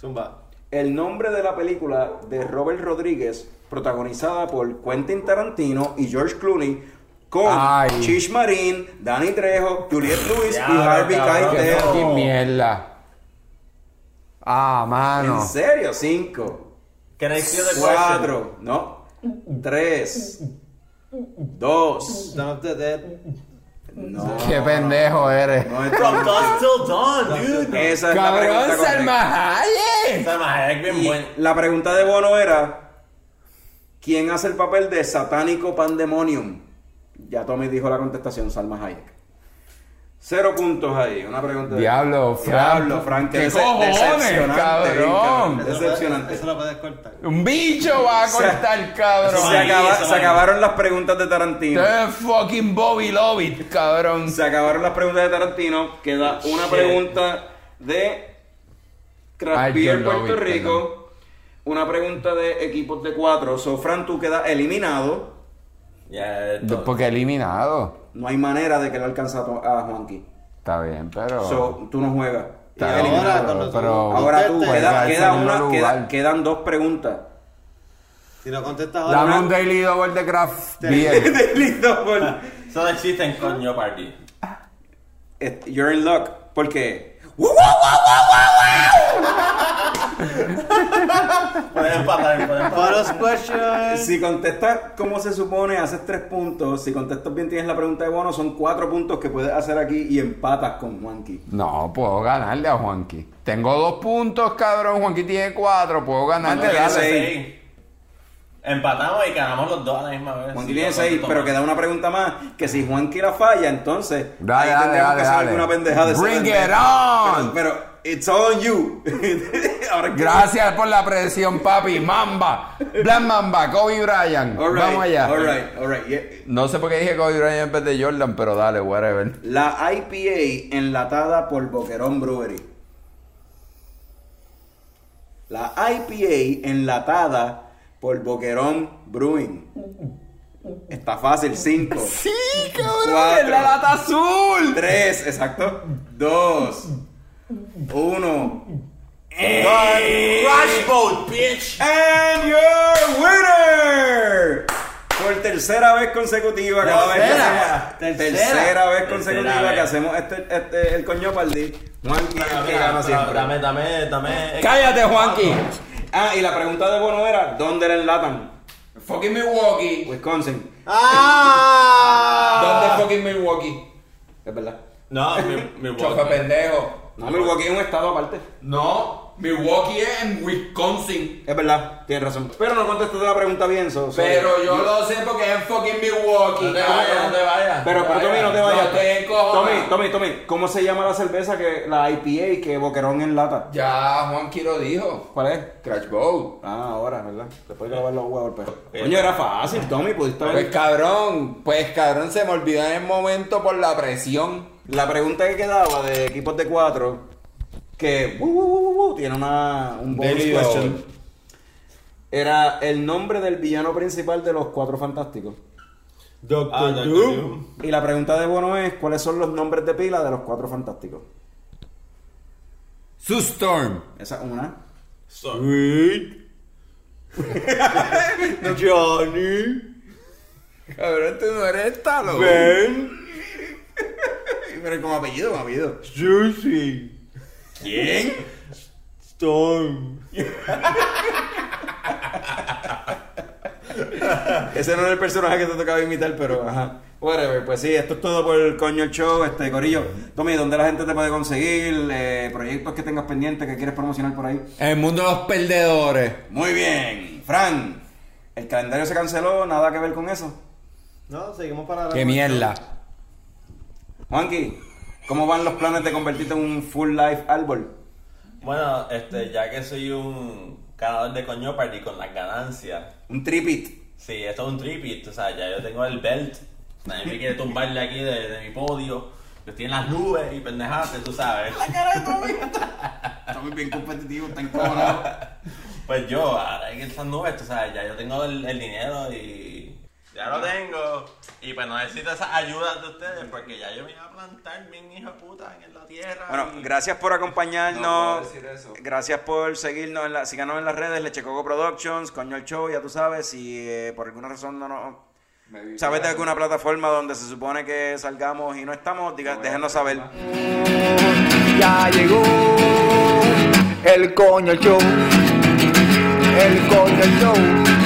Zumba. el nombre de la película de Robert Rodríguez, protagonizada por Quentin Tarantino y George Clooney, con Ay. Chish Marín, Danny Trejo, Juliette Lewis y Harvey Qué Keitel. fucking mierda. Ah, mano. ¿En serio? Cinco. Can I steal the question? Cuatro. No. Tres. Dos. Dawn of the Dead. No. Qué pendejo eres. No es From dusk till dawn, dude. Esa es la Cabrón, pregunta correcta. Salma Hayek. Salma Hayek bien Y buen. la pregunta de Bono era: ¿Quién hace el papel de satánico pandemonium? Ya Tommy dijo la contestación, Salma Hayek. Cero puntos ahí, una pregunta. de- Diablo, Frank. Diablo, Frank, ¿Qué dece- cojones, decepcionante, cabrón? bien, cabrón, Eso lo Decepcionante. Eso lo puedes cortar. Un bicho va a O sea, cortar, cabrón. Se, acaba- acabaron las preguntas de Tarantino. Eres fucking Bobby Lovett, cabrón. Se acabaron las preguntas de Tarantino. Queda una Shit. pregunta de Craft Beer Puerto Lovett, Rico. Una pregunta de equipos de cuatro. So, Fran, tú quedas eliminado. Ya, esto- Porque eliminado. No hay manera de que le alcance a, Juanqui. Está bien, pero. So, tú no juegas. Está bien, ahora, cuando tú- pero Ahora tú, queda, queda una, queda- quedan dos preguntas. Si no contestas ahora. Dame un daily double de craft beer. Listo, por- Eso no existe en Coño Party. You're in luck. Porque. Pueden empatar, pueden empatar. Si contestas como se supone, haces tres puntos. Si contestas bien, tienes la pregunta de bono. Son cuatro puntos que puedes hacer aquí y empatas con Juanqui. No, puedo ganarle a Juanqui. Tengo dos puntos, cabrón. Juanqui tiene cuatro. Puedo ganarle. Juanqui tiene dale. seis. Sí. Empatamos y ganamos los dos a la misma vez. Juanqui Sí, tiene yo seis, contesto pero más. queda una pregunta más. Que si Juanqui la falla, entonces Dale, ahí dale, tendríamos dale, que hacer dale. alguna pendejada Bring it on. Pero, pero it's all on you. Ahora que- Gracias por la presión, papi. Mamba. Black Mamba, Kobe Bryant. All right, Vamos allá. all right, all right, yeah. No sé por qué dije Kobe Bryant en vez de Jordan, pero dale, whatever. La IPA enlatada por Boquerón Brewery. La IPA enlatada por Boquerón Brewing. Está fácil, 5. Sí, cabrón, Cuatro. la lata azul. 3, exacto. 2, 1. Crash Boat, bitch. And your winner. Por tercera vez consecutiva, cada vez que Tercera. hacemos, Tercera. tercera vez Tercera consecutiva vez. que hacemos este, este el coño paldí. Juanqui el que gana siempre. Dame, dame, dame. Cállate, Juanqui. Ah, y la pregunta de Bono era, ¿dónde la enlatan? Fucking Milwaukee. Wisconsin. ¡Ah! ¿Dónde fucking Milwaukee? Es verdad. No, mi, mi Chofe pendejo. No, Milwaukee es un estado aparte. No. Milwaukee es en Wisconsin. Es verdad, tienes razón. Pero no contestaste la pregunta bien, so- so- Pero yo lo sé porque es en fucking Milwaukee. No te vayas, no te vayas. Pero, pero Tommy, no te vayas. No te. Tommy, Tommy, Tommy, ¿cómo se llama la cerveza que la IPA que Boquerón en lata? Ya Juanqui lo dijo. ¿Cuál es? Crash Boat. Ah, ahora, ¿verdad? Después de lavar los huevos, pero. Coño, era fácil, Tommy, pudiste Pues cabrón, pues cabrón, se me olvidó en el momento por la presión. La pregunta que quedaba de equipos de cuatro, que uh, uh, uh, uh, tiene una, un bonus Daily question, era el nombre del villano principal de los cuatro fantásticos. Doctor Ah, Doctor Doom. Doom. Y la pregunta de bono es: ¿cuáles son los nombres de pila de los cuatro fantásticos? Sue Storm. Esa es una. Sweet. Johnny. Cabrón, tú no eres talo. Ben. Pero como apellido, como apellido. Juicy. ¿Quién? Storm. Ese no era el personaje que te tocaba imitar, pero ajá. Whatever, pues sí, esto es todo por el coño el show, este Corillo. Tommy, ¿dónde la gente te puede conseguir? Eh, proyectos que tengas pendientes que quieres promocionar por ahí. En el mundo de los perdedores. Muy bien, Fran. El calendario se canceló, nada que ver con eso. No, seguimos para Qué mierda. Juanqui, ¿cómo van los planes de convertirte en un full life árbol? Bueno, este, ya que soy un ganador de coño party con las ganancias. Un tripit. Sí, esto es un tripit, o sea, ya yo tengo el belt. Nadie me quiere tumbarle aquí de, de mi podio. Yo estoy en las nubes y pendejaste, tú sabes. Está muy bien competitivo, está encojonado. Pues yo, ahora en estas nubes, tú sabes, ya yo tengo el, el dinero y ya lo tengo. Y pues no necesito esas ayudas de ustedes porque ya yo me iba a plantar bien hijo de puta en la tierra. Bueno, y- gracias por No acompañarnos. puedo decir eso. Gracias por seguirnos, en la, síganos en las redes, Lechecoco Productions, Coño el Show, ya tú sabes, si eh, por alguna razón no nos... ¿Sabes de alguna plataforma donde se supone que salgamos y no estamos? Diga, déjenos saber. Ya llegó el coño show. El coño show.